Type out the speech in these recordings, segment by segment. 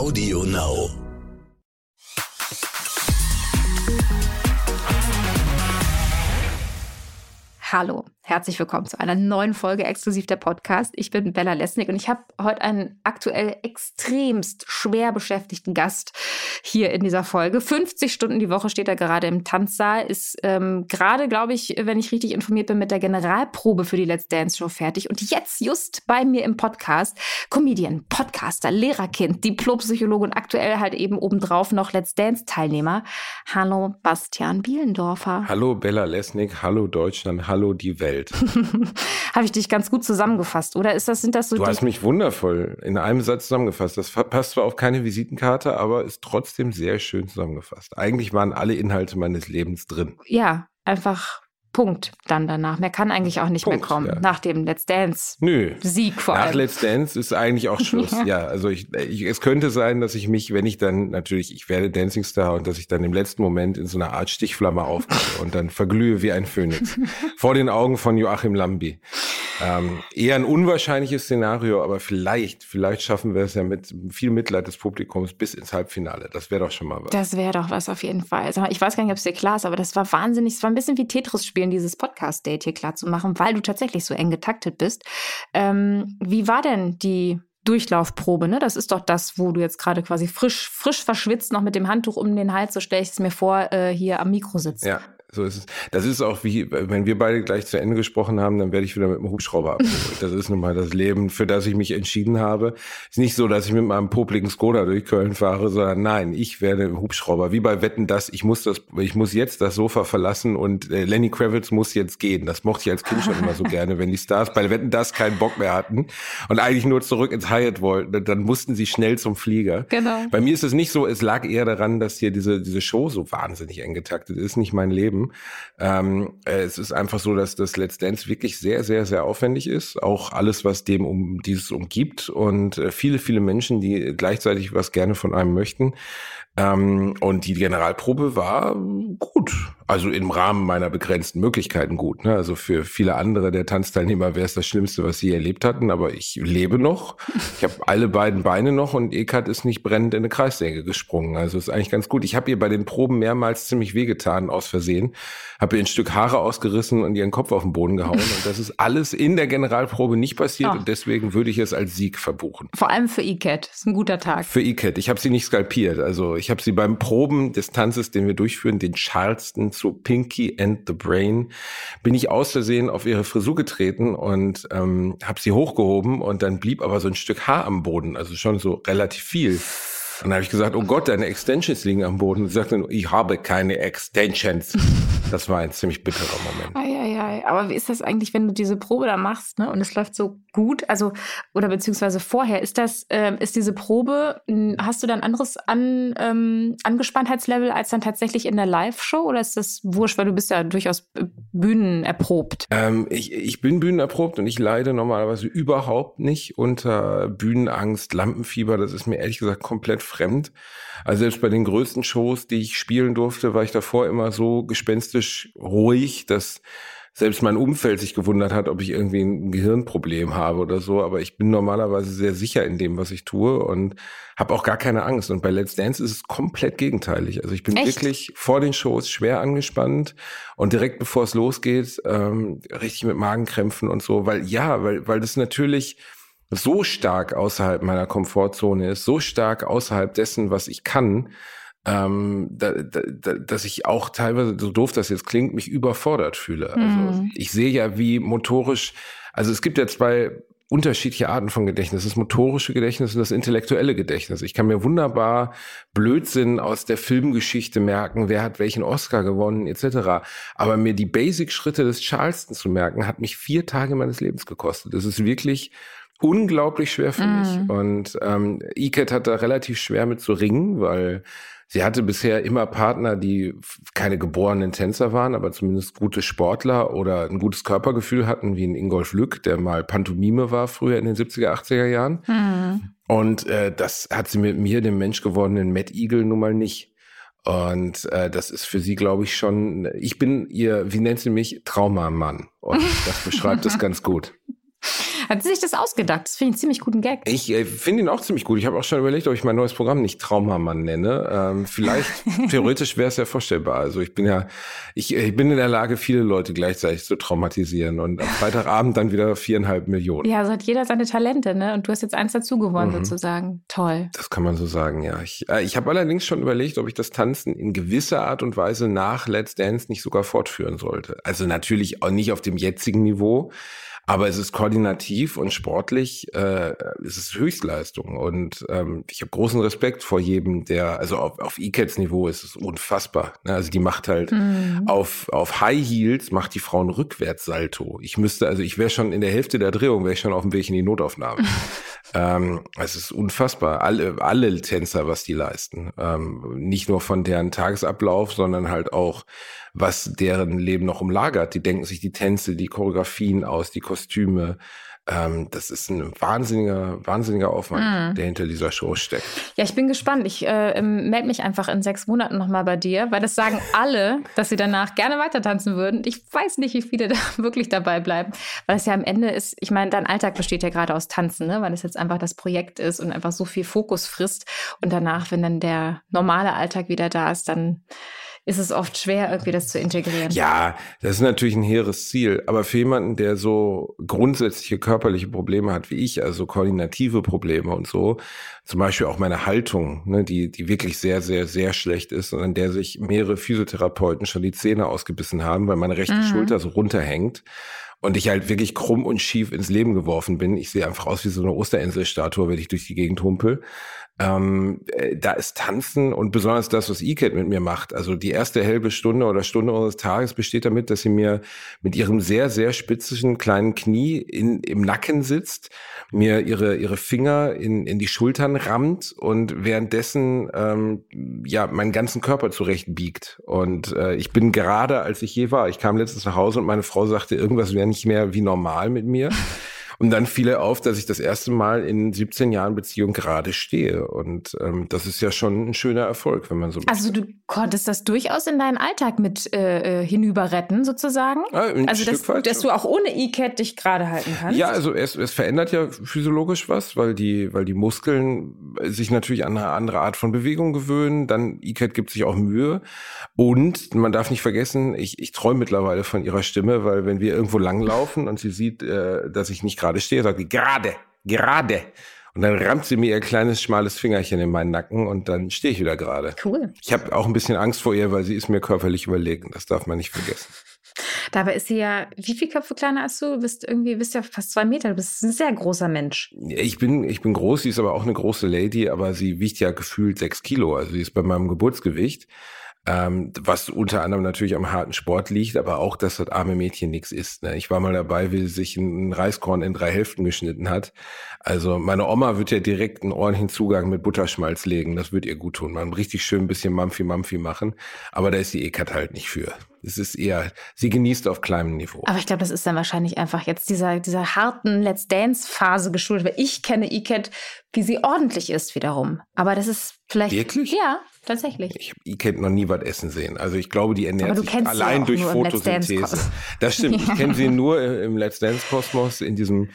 Audio Now. Hallo, herzlich willkommen zu einer neuen Folge exklusiv der Podcast. Ich bin Bella Lesnick und ich habe heute einen aktuell extremst schwer beschäftigten Gast hier in dieser Folge. 50 Stunden die Woche steht er gerade im Tanzsaal, ist ähm, gerade, glaube ich, wenn ich richtig informiert bin, mit der Generalprobe für die Let's Dance Show fertig und jetzt just bei mir im Podcast Comedian, Podcaster, Lehrerkind, Diplompsychologe und aktuell halt eben obendrauf noch Let's Dance Teilnehmer. Hallo Bastian Bielendorfer. Hallo Bella Lesnick, hallo Deutschland, hallo Hallo die Welt. Habe ich dich ganz gut zusammengefasst, oder ist das, sind das so Du hast mich wundervoll in einem Satz zusammengefasst. Das passt zwar auf keine Visitenkarte, aber ist trotzdem sehr schön zusammengefasst. Eigentlich waren alle Inhalte meines Lebens drin. Ja, einfach Punkt dann danach. Mehr kann eigentlich auch nicht Punkt, mehr kommen. Ja. Nach dem Let's Dance. Nö. Sieg vor allem. Nach Let's Dance ist eigentlich auch Schluss. ja. ja, also ich, ich, es könnte sein, dass ich mich, wenn ich dann natürlich, ich werde Dancing Star und dass ich dann im letzten Moment in so einer Art Stichflamme aufgehe und dann verglühe wie ein Phönix. vor den Augen von Joachim Lambi. Ähm, eher ein unwahrscheinliches Szenario, aber vielleicht, vielleicht schaffen wir es ja mit viel Mitleid des Publikums bis ins Halbfinale. Das wäre doch schon mal was. Das wäre doch was auf jeden Fall. Ich weiß gar nicht, ob es dir klar ist, aber das war wahnsinnig, es war ein bisschen wie Tetris spielen, dieses Podcast-Date hier klar zu machen, weil du tatsächlich so eng getaktet bist. Ähm, wie war denn die Durchlaufprobe, ne? Das ist doch das, wo du jetzt gerade quasi frisch, frisch verschwitzt noch mit dem Handtuch um den Hals, so stelle ich es mir vor, äh, hier am Mikro sitzt. Ja, so ist es. Das ist auch wie, wenn wir beide gleich zu Ende gesprochen haben, dann werde ich wieder mit dem Hubschrauber abgeholt. Das ist nun mal das Leben, für das ich mich entschieden habe. Ist nicht so, dass ich mit meinem popligen Skoda durch Köln fahre, sondern nein, ich werde im Hubschrauber. Wie bei Wetten, das, ich muss das, ich muss jetzt das Sofa verlassen und äh, Lenny Kravitz muss jetzt gehen. Das mochte ich als Kind schon immer so gerne, wenn die Stars bei Wetten, das keinen Bock mehr hatten und eigentlich nur zurück ins Hyatt wollten, dann mussten sie schnell zum Flieger. Genau. Bei mir ist es nicht so, es lag eher daran, dass hier diese, diese Show so wahnsinnig eng getaktet ist, nicht mein Leben. Ähm, äh, es ist einfach so, dass das Let's Dance wirklich sehr, sehr, sehr aufwendig ist. Auch alles, was dem um dieses umgibt und äh, viele, viele Menschen, die gleichzeitig was gerne von einem möchten. Ähm, und die Generalprobe war gut. Also im Rahmen meiner begrenzten Möglichkeiten gut. Ne? Also für viele andere der Tanzteilnehmer wäre es das Schlimmste, was sie erlebt hatten. Aber ich lebe noch. Ich habe alle beiden Beine noch und Ekat ist nicht brennend in eine Kreissäge gesprungen. Also ist eigentlich ganz gut. Ich habe ihr bei den Proben mehrmals ziemlich wehgetan aus Versehen. Habe ihr ein Stück Haare ausgerissen und ihren Kopf auf den Boden gehauen. Und das ist alles in der Generalprobe nicht passiert. Oh. Und deswegen würde ich es als Sieg verbuchen. Vor allem für Ikat. Ist ein guter Tag. Für Ikat. Ich habe sie nicht skalpiert. Also ich habe sie beim Proben des Tanzes, den wir durchführen, den Charleston zu Pinky and the Brain, bin ich aus Versehen auf ihre Frisur getreten und ähm, habe sie hochgehoben und dann blieb aber so ein Stück Haar am Boden, also schon so relativ viel. Und dann habe ich gesagt, oh Gott, deine Extensions liegen am Boden. Und sie sagte, ich habe keine Extensions. Das war ein ziemlich bitterer Moment. Ei, ei, ei. Aber wie ist das eigentlich, wenn du diese Probe da machst, ne? Und es läuft so gut, also oder beziehungsweise vorher, ist das, ähm, ist diese Probe, hast du da ein anderes An, ähm, Angespanntheitslevel als dann tatsächlich in der Live-Show oder ist das wurscht, weil du bist ja durchaus äh, bühnenerprobt? Ähm, ich, ich bin bühnenerprobt und ich leide normalerweise überhaupt nicht unter Bühnenangst, Lampenfieber. Das ist mir ehrlich gesagt komplett fremd. Also selbst bei den größten Shows, die ich spielen durfte, war ich davor immer so gespenstisch ruhig, dass selbst mein Umfeld sich gewundert hat, ob ich irgendwie ein Gehirnproblem habe oder so. Aber ich bin normalerweise sehr sicher in dem, was ich tue und habe auch gar keine Angst. Und bei Let's Dance ist es komplett gegenteilig. Also ich bin Echt? wirklich vor den Shows schwer angespannt und direkt bevor es losgeht, ähm, richtig mit Magenkrämpfen und so. Weil ja, weil, weil das natürlich so stark außerhalb meiner Komfortzone ist, so stark außerhalb dessen, was ich kann, ähm, da, da, dass ich auch teilweise, so doof das jetzt klingt, mich überfordert fühle. Also mhm. ich sehe ja, wie motorisch, also es gibt ja zwei unterschiedliche Arten von Gedächtnis. Das motorische Gedächtnis und das intellektuelle Gedächtnis. Ich kann mir wunderbar Blödsinn aus der Filmgeschichte merken, wer hat welchen Oscar gewonnen, etc. Aber mir die Basic-Schritte des Charleston zu merken, hat mich vier Tage meines Lebens gekostet. Das ist wirklich unglaublich schwer für mm. mich. Mhm. Und ähm, Iket hat da relativ schwer mit zu ringen, weil sie hatte bisher immer Partner, die keine geborenen Tänzer waren, aber zumindest gute Sportler oder ein gutes Körpergefühl hatten, wie ein Ingolf Lück, der mal Pantomime war früher in den 70er, 80er Jahren. Mm. Und äh, das hat sie mit mir, dem Mensch gewordenen Matt Eagle, nun mal nicht. Und äh, das ist für sie, glaube ich, schon, ich bin ihr, wie nennt sie mich, Traumamann. Und das beschreibt es ganz gut. Hat sie sich das ausgedacht? Das finde ich einen ziemlich guten Gag. Ich äh, finde ihn auch ziemlich gut. Ich habe auch schon überlegt, ob ich mein neues Programm nicht Traumamann nenne. Ähm, vielleicht, theoretisch wäre es ja vorstellbar. Also ich bin ja, ich, ich bin in der Lage, viele Leute gleichzeitig zu traumatisieren und am Freitagabend dann wieder viereinhalb Millionen. Ja, so hat jeder seine Talente, ne? Und du hast jetzt eins dazu gewonnen, mhm. sozusagen. Toll. Das kann man so sagen, ja. Ich, äh, ich habe allerdings schon überlegt, ob ich das Tanzen in gewisser Art und Weise nach Let's Dance nicht sogar fortführen sollte. Also natürlich auch nicht auf dem jetzigen Niveau. Aber es ist koordinativ und sportlich, äh, es ist Höchstleistung. Und ähm, ich habe großen Respekt vor jedem, der, also auf, auf E-Cats Niveau ist es unfassbar. Ne? Also die macht halt mhm. auf, auf High Heels macht die Frauen Rückwärtssalto. Ich müsste, also ich wäre schon in der Hälfte der Drehung, wäre ich schon auf dem Weg in die Notaufnahme. ähm, es ist unfassbar. Alle, alle Tänzer, was die leisten. Ähm, nicht nur von deren Tagesablauf, sondern halt auch was deren Leben noch umlagert. Die denken sich die Tänze, die Choreografien aus, die Kostüme. Ähm, das ist ein wahnsinniger, wahnsinniger Aufwand, mm. der hinter dieser Show steckt. Ja, ich bin gespannt. Ich äh, melde mich einfach in sechs Monaten nochmal bei dir, weil das sagen alle, dass sie danach gerne weiter tanzen würden. Ich weiß nicht, wie viele da wirklich dabei bleiben, weil es ja am Ende ist, ich meine, dein Alltag besteht ja gerade aus Tanzen, ne? weil es jetzt einfach das Projekt ist und einfach so viel Fokus frisst. Und danach, wenn dann der normale Alltag wieder da ist, dann ist es oft schwer, irgendwie das zu integrieren. Ja, das ist natürlich ein hehres Ziel. Aber für jemanden, der so grundsätzliche körperliche Probleme hat wie ich, also koordinative Probleme und so, zum Beispiel auch meine Haltung, ne, die, die wirklich sehr, sehr, sehr schlecht ist und an der sich mehrere Physiotherapeuten schon die Zähne ausgebissen haben, weil meine rechte mhm. Schulter so runterhängt und ich halt wirklich krumm und schief ins Leben geworfen bin. Ich sehe einfach aus wie so eine Osterinselstatue, wenn ich durch die Gegend humpel. Ähm, äh, da ist Tanzen und besonders das, was ECAT mit mir macht. Also die erste halbe Stunde oder Stunde unseres Tages besteht damit, dass sie mir mit ihrem sehr, sehr spitzigen kleinen Knie in, im Nacken sitzt, mir ihre, ihre Finger in, in die Schultern rammt und währenddessen ähm, ja meinen ganzen Körper zurechtbiegt. Und äh, ich bin gerade, als ich je war. Ich kam letztens nach Hause und meine Frau sagte, irgendwas wäre nicht mehr wie normal mit mir. Und dann fiel er auf, dass ich das erste Mal in 17 Jahren Beziehung gerade stehe. Und ähm, das ist ja schon ein schöner Erfolg, wenn man so. Also du konntest das durchaus in deinen Alltag mit äh, äh hinüber retten, sozusagen? Ein also dass, dass du auch ohne E-Cat dich gerade halten kannst? Ja, also es, es verändert ja physiologisch was, weil die, weil die Muskeln sich natürlich an eine andere Art von Bewegung gewöhnen. Dann E-Cat gibt sich auch Mühe. Und man darf nicht vergessen, ich, ich träume mittlerweile von ihrer Stimme, weil wenn wir irgendwo langlaufen und sie sieht, äh, dass ich nicht gerade gerade stehe, sagt die gerade, gerade. Und dann rammt sie mir ihr kleines, schmales Fingerchen in meinen Nacken und dann stehe ich wieder gerade. Cool. Ich habe auch ein bisschen Angst vor ihr, weil sie ist mir körperlich überlegen. Das darf man nicht vergessen. Dabei ist sie ja, wie viel Köpfe kleiner als du? Du bist irgendwie, bist ja fast zwei Meter. Du bist ein sehr großer Mensch. Ich bin, ich bin groß, sie ist aber auch eine große Lady, aber sie wiegt ja gefühlt sechs Kilo. Also sie ist bei meinem Geburtsgewicht. Ähm, was unter anderem natürlich am harten Sport liegt, aber auch, dass das arme Mädchen nichts isst. Ne? Ich war mal dabei, wie sie sich ein Reiskorn in drei Hälften geschnitten hat. Also meine Oma wird ja direkt einen ordentlichen Zugang mit Butterschmalz legen. Das wird ihr gut tun. Man richtig schön ein bisschen Mampfi-Mampfi machen. Aber da ist die Ekat halt nicht für. Es ist eher, sie genießt auf kleinem Niveau. Aber ich glaube, das ist dann wahrscheinlich einfach jetzt dieser, dieser harten Let's Dance-Phase geschuldet, weil ich kenne Iket, wie sie ordentlich ist wiederum. Aber das ist vielleicht. Wirklich? Ja. Tatsächlich. Ich habe Iket noch nie was essen sehen. Also ich glaube, die ernährt sich allein durch Photosynthese. Das stimmt. Ich kenne sie nur im Let's Dance Kosmos in diesem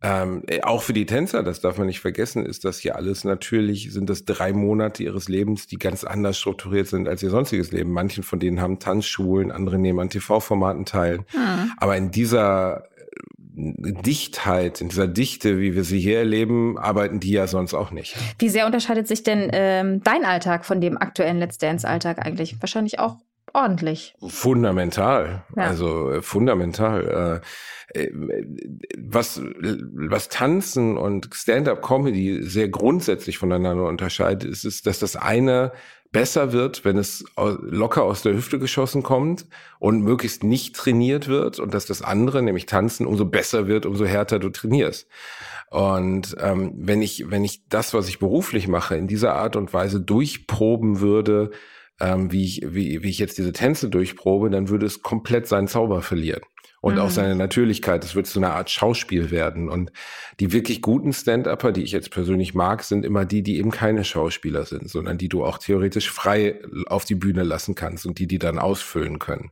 ähm, äh, auch für die Tänzer, das darf man nicht vergessen, ist das hier alles natürlich, sind das drei Monate ihres Lebens, die ganz anders strukturiert sind als ihr sonstiges Leben. Manchen von denen haben Tanzschulen, andere nehmen an TV-Formaten teil. Hm. Aber in dieser Dichtheit, in dieser Dichte, wie wir sie hier erleben, arbeiten die ja sonst auch nicht. Wie sehr unterscheidet sich denn ähm, dein Alltag von dem aktuellen Let's Dance-Alltag eigentlich? Wahrscheinlich auch ordentlich. Fundamental. Ja. Also äh, fundamental. Äh, äh, was, was Tanzen und Stand-up-Comedy sehr grundsätzlich voneinander unterscheidet, ist, ist, dass das eine besser wird, wenn es locker aus der Hüfte geschossen kommt und möglichst nicht trainiert wird und dass das andere, nämlich Tanzen, umso besser wird, umso härter du trainierst. Und ähm, wenn ich wenn ich das, was ich beruflich mache, in dieser Art und Weise durchproben würde, ähm, wie ich wie, wie ich jetzt diese Tänze durchprobe, dann würde es komplett seinen Zauber verlieren und mhm. auch seine Natürlichkeit. Es wird zu einer Art Schauspiel werden. Und die wirklich guten Stand-Upper, die ich jetzt persönlich mag, sind immer die, die eben keine Schauspieler sind, sondern die du auch theoretisch frei auf die Bühne lassen kannst und die die dann ausfüllen können.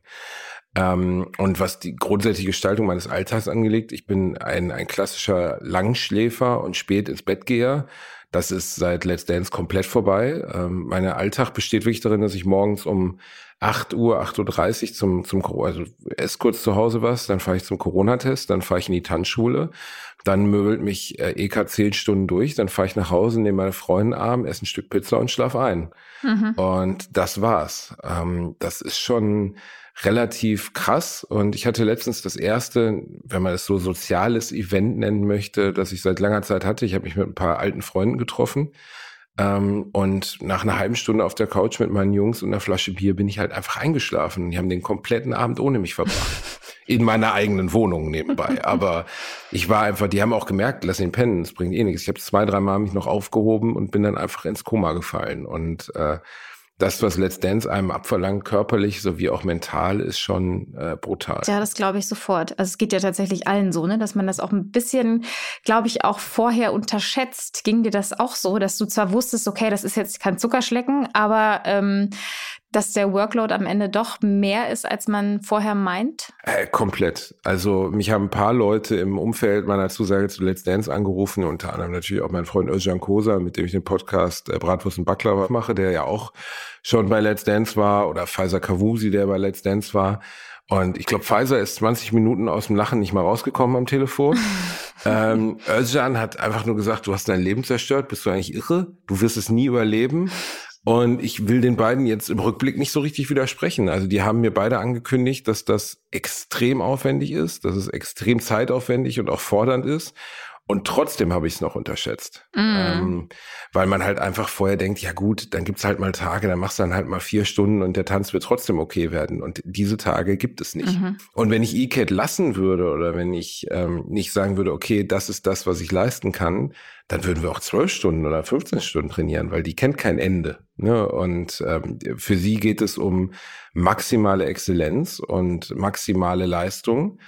Ähm, und was die grundsätzliche Gestaltung meines Alltags angelegt, ich bin ein, ein klassischer Langschläfer und spät ins Bett geher. Das ist seit Let's Dance komplett vorbei. Ähm, mein Alltag besteht wirklich darin, dass ich morgens um 8 Uhr, 8.30 Uhr zum, zum, also esse kurz zu Hause was, dann fahre ich zum Corona-Test, dann fahre ich in die Tanzschule, dann möbelt mich äh, EK zehn Stunden durch, dann fahre ich nach Hause, nehme meine Freundin arm, esse ein Stück Pizza und schlaf ein. Mhm. Und das war's. Ähm, das ist schon relativ krass. Und ich hatte letztens das erste, wenn man es so soziales Event nennen möchte, das ich seit langer Zeit hatte. Ich habe mich mit ein paar alten Freunden getroffen. Ähm, und nach einer halben Stunde auf der Couch mit meinen Jungs und einer Flasche Bier bin ich halt einfach eingeschlafen. Die haben den kompletten Abend ohne mich verbracht. In meiner eigenen Wohnung nebenbei. Aber ich war einfach, die haben auch gemerkt, lass ihn pennen, es bringt eh nichts. Ich habe zwei, drei Mal mich noch aufgehoben und bin dann einfach ins Koma gefallen. Und äh, das, was Let's Dance einem abverlangt, körperlich sowie auch mental, ist schon äh, brutal. Ja, das glaube ich sofort. Also es geht ja tatsächlich allen so, ne, dass man das auch ein bisschen, glaube ich, auch vorher unterschätzt. Ging dir das auch so, dass du zwar wusstest, okay, das ist jetzt kein Zuckerschlecken, aber ähm, dass der Workload am Ende doch mehr ist, als man vorher meint? Äh, komplett. Also mich haben ein paar Leute im Umfeld meiner Zusage zu Let's Dance angerufen, unter anderem natürlich auch mein Freund Özcan Kosa, mit dem ich den Podcast äh, Bratwurst und Baklava mache, der ja auch schon bei Let's Dance war, oder Pfizer Kavusi, der bei Let's Dance war. Und ich glaube, Pfizer ist 20 Minuten aus dem Lachen nicht mal rausgekommen am Telefon. ähm, Özcan hat einfach nur gesagt, du hast dein Leben zerstört, bist du eigentlich irre? Du wirst es nie überleben. Und ich will den beiden jetzt im Rückblick nicht so richtig widersprechen. Also die haben mir beide angekündigt, dass das extrem aufwendig ist, dass es extrem zeitaufwendig und auch fordernd ist. Und trotzdem habe ich es noch unterschätzt. Mm. Ähm, weil man halt einfach vorher denkt, ja gut, dann gibt's halt mal Tage, dann machst du dann halt mal vier Stunden und der Tanz wird trotzdem okay werden. Und diese Tage gibt es nicht. Mhm. Und wenn ich E-Cat lassen würde oder wenn ich ähm, nicht sagen würde, okay, das ist das, was ich leisten kann, dann würden wir auch zwölf Stunden oder 15 Stunden trainieren, weil die kennt kein Ende. Ne? Und ähm, für sie geht es um maximale Exzellenz und maximale Leistung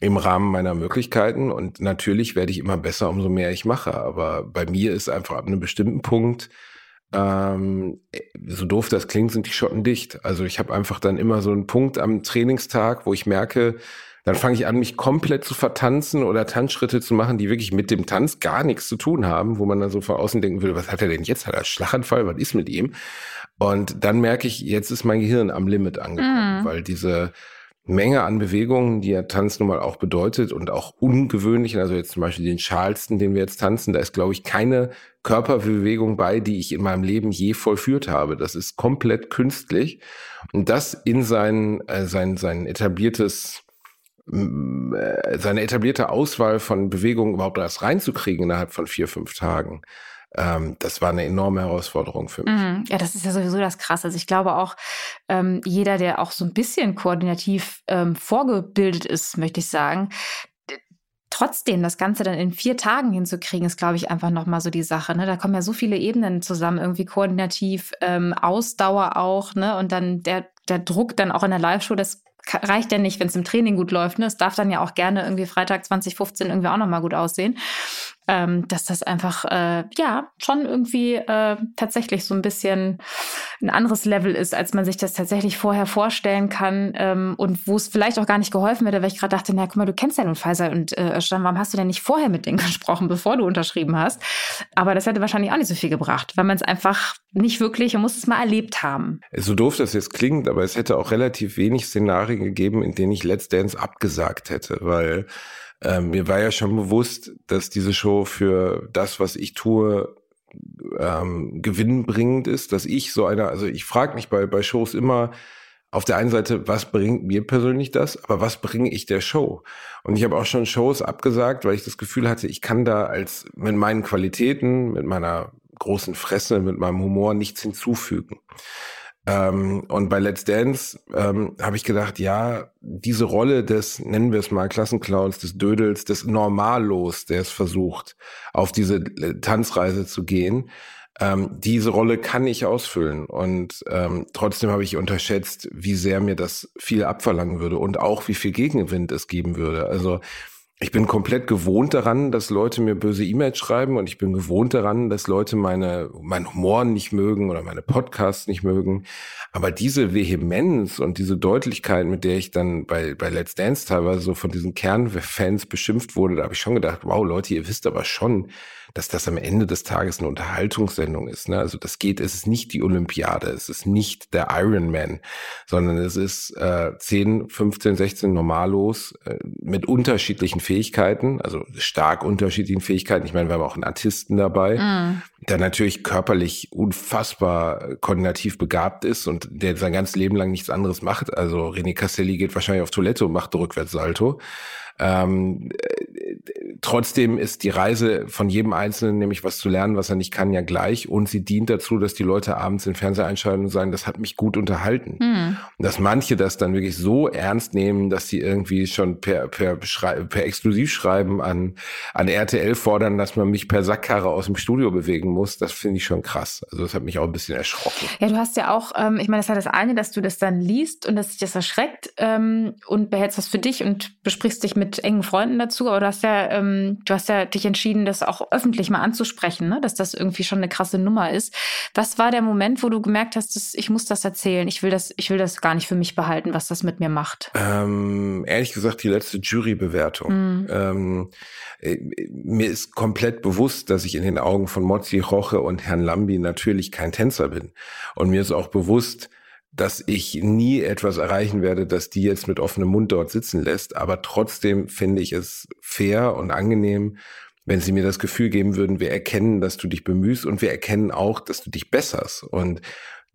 im Rahmen meiner Möglichkeiten. Und natürlich werde ich immer besser, umso mehr ich mache. Aber bei mir ist einfach ab einem bestimmten Punkt, ähm, so doof das klingt, sind die Schotten dicht. Also ich habe einfach dann immer so einen Punkt am Trainingstag, wo ich merke, dann fange ich an, mich komplett zu vertanzen oder Tanzschritte zu machen, die wirklich mit dem Tanz gar nichts zu tun haben, wo man dann so von außen denken würde, was hat er denn jetzt? Hat er Schlaganfall? Was ist mit ihm? Und dann merke ich, jetzt ist mein Gehirn am Limit angekommen, mhm. weil diese Menge an Bewegungen, die ja Tanz nun mal auch bedeutet und auch ungewöhnlich, also jetzt zum Beispiel den Charleston, den wir jetzt tanzen, da ist, glaube ich, keine Körperbewegung bei, die ich in meinem Leben je vollführt habe. Das ist komplett künstlich. Und das in sein, äh, sein, sein etabliertes, seine etablierte Auswahl von Bewegungen überhaupt erst reinzukriegen innerhalb von vier, fünf Tagen ähm, das war eine enorme Herausforderung für mich. Mhm. Ja, das ist ja sowieso das Krasse. Also ich glaube auch, ähm, jeder, der auch so ein bisschen koordinativ ähm, vorgebildet ist, möchte ich sagen, trotzdem das Ganze dann in vier Tagen hinzukriegen, ist, glaube ich, einfach nochmal so die Sache. Ne? Da kommen ja so viele Ebenen zusammen, irgendwie koordinativ, ähm, Ausdauer auch, ne? Und dann der, der Druck dann auch in der Live-Show, das reicht ja nicht, wenn es im Training gut läuft. Ne? Es darf dann ja auch gerne irgendwie Freitag 2015 irgendwie auch nochmal gut aussehen ähm, dass das einfach äh, ja schon irgendwie äh, tatsächlich so ein bisschen ein anderes Level ist, als man sich das tatsächlich vorher vorstellen kann ähm, und wo es vielleicht auch gar nicht geholfen hätte, weil ich gerade dachte, na guck mal, du kennst ja nun Pfizer und äh, warum hast du denn nicht vorher mit denen gesprochen, bevor du unterschrieben hast? Aber das hätte wahrscheinlich auch nicht so viel gebracht, weil man es einfach nicht wirklich, man muss es mal erlebt haben. So doof das jetzt klingt, aber es hätte auch relativ wenig Szenarien gegeben, in denen ich Let's Dance abgesagt hätte, weil ähm, mir war ja schon bewusst, dass diese Show für das, was ich tue, ähm, gewinnbringend ist, dass ich so einer, also ich frage mich bei, bei Shows immer, auf der einen Seite, was bringt mir persönlich das, aber was bringe ich der Show? Und ich habe auch schon Shows abgesagt, weil ich das Gefühl hatte, ich kann da als mit meinen Qualitäten, mit meiner großen Fresse, mit meinem Humor nichts hinzufügen. Ähm, und bei Let's Dance ähm, habe ich gedacht, ja, diese Rolle des, nennen wir es mal, Klassenclowns, des Dödels, des Normallos, der es versucht, auf diese äh, Tanzreise zu gehen, ähm, diese Rolle kann ich ausfüllen. Und ähm, trotzdem habe ich unterschätzt, wie sehr mir das viel abverlangen würde und auch wie viel Gegenwind es geben würde. Also ich bin komplett gewohnt daran, dass Leute mir böse E-Mails schreiben und ich bin gewohnt daran, dass Leute meine, meinen Humor nicht mögen oder meine Podcasts nicht mögen. Aber diese Vehemenz und diese Deutlichkeit, mit der ich dann bei, bei Let's Dance teilweise so von diesen Kernfans beschimpft wurde, da habe ich schon gedacht, wow, Leute, ihr wisst aber schon, dass das am Ende des Tages eine Unterhaltungssendung ist. Ne? Also das geht, es ist nicht die Olympiade, es ist nicht der Ironman, sondern es ist äh, 10, 15, 16 Normalos äh, mit unterschiedlichen Fähigkeiten, also stark unterschiedlichen Fähigkeiten. Ich meine, wir haben auch einen Artisten dabei, mm. der natürlich körperlich unfassbar koordinativ begabt ist und der sein ganzes Leben lang nichts anderes macht. Also René Castelli geht wahrscheinlich auf Toilette und macht Rückwärtssalto. Ähm, trotzdem ist die Reise von jedem Einzelnen, nämlich was zu lernen, was er nicht kann, ja gleich. Und sie dient dazu, dass die Leute abends den Fernseher einschalten und sagen, das hat mich gut unterhalten. Hm. Und dass manche das dann wirklich so ernst nehmen, dass sie irgendwie schon per, per, per Exklusivschreiben an, an RTL fordern, dass man mich per Sackkarre aus dem Studio bewegen muss, das finde ich schon krass. Also das hat mich auch ein bisschen erschrocken. Ja, du hast ja auch, ähm, ich meine, das hat das eine, dass du das dann liest und dass dich das erschreckt ähm, und behältst das für dich und besprichst dich mit mit engen Freunden dazu, aber du hast ja, ähm, du hast ja dich entschieden, das auch öffentlich mal anzusprechen, ne? dass das irgendwie schon eine krasse Nummer ist. Was war der Moment, wo du gemerkt hast, dass ich muss das erzählen, ich will das, ich will das gar nicht für mich behalten, was das mit mir macht? Ähm, ehrlich gesagt, die letzte Jurybewertung. Mhm. Ähm, äh, mir ist komplett bewusst, dass ich in den Augen von Mozzi Roche und Herrn Lambi natürlich kein Tänzer bin. Und mir ist auch bewusst, dass ich nie etwas erreichen werde, dass die jetzt mit offenem Mund dort sitzen lässt. Aber trotzdem finde ich es fair und angenehm, wenn sie mir das Gefühl geben würden, wir erkennen, dass du dich bemühst und wir erkennen auch, dass du dich besserst. Und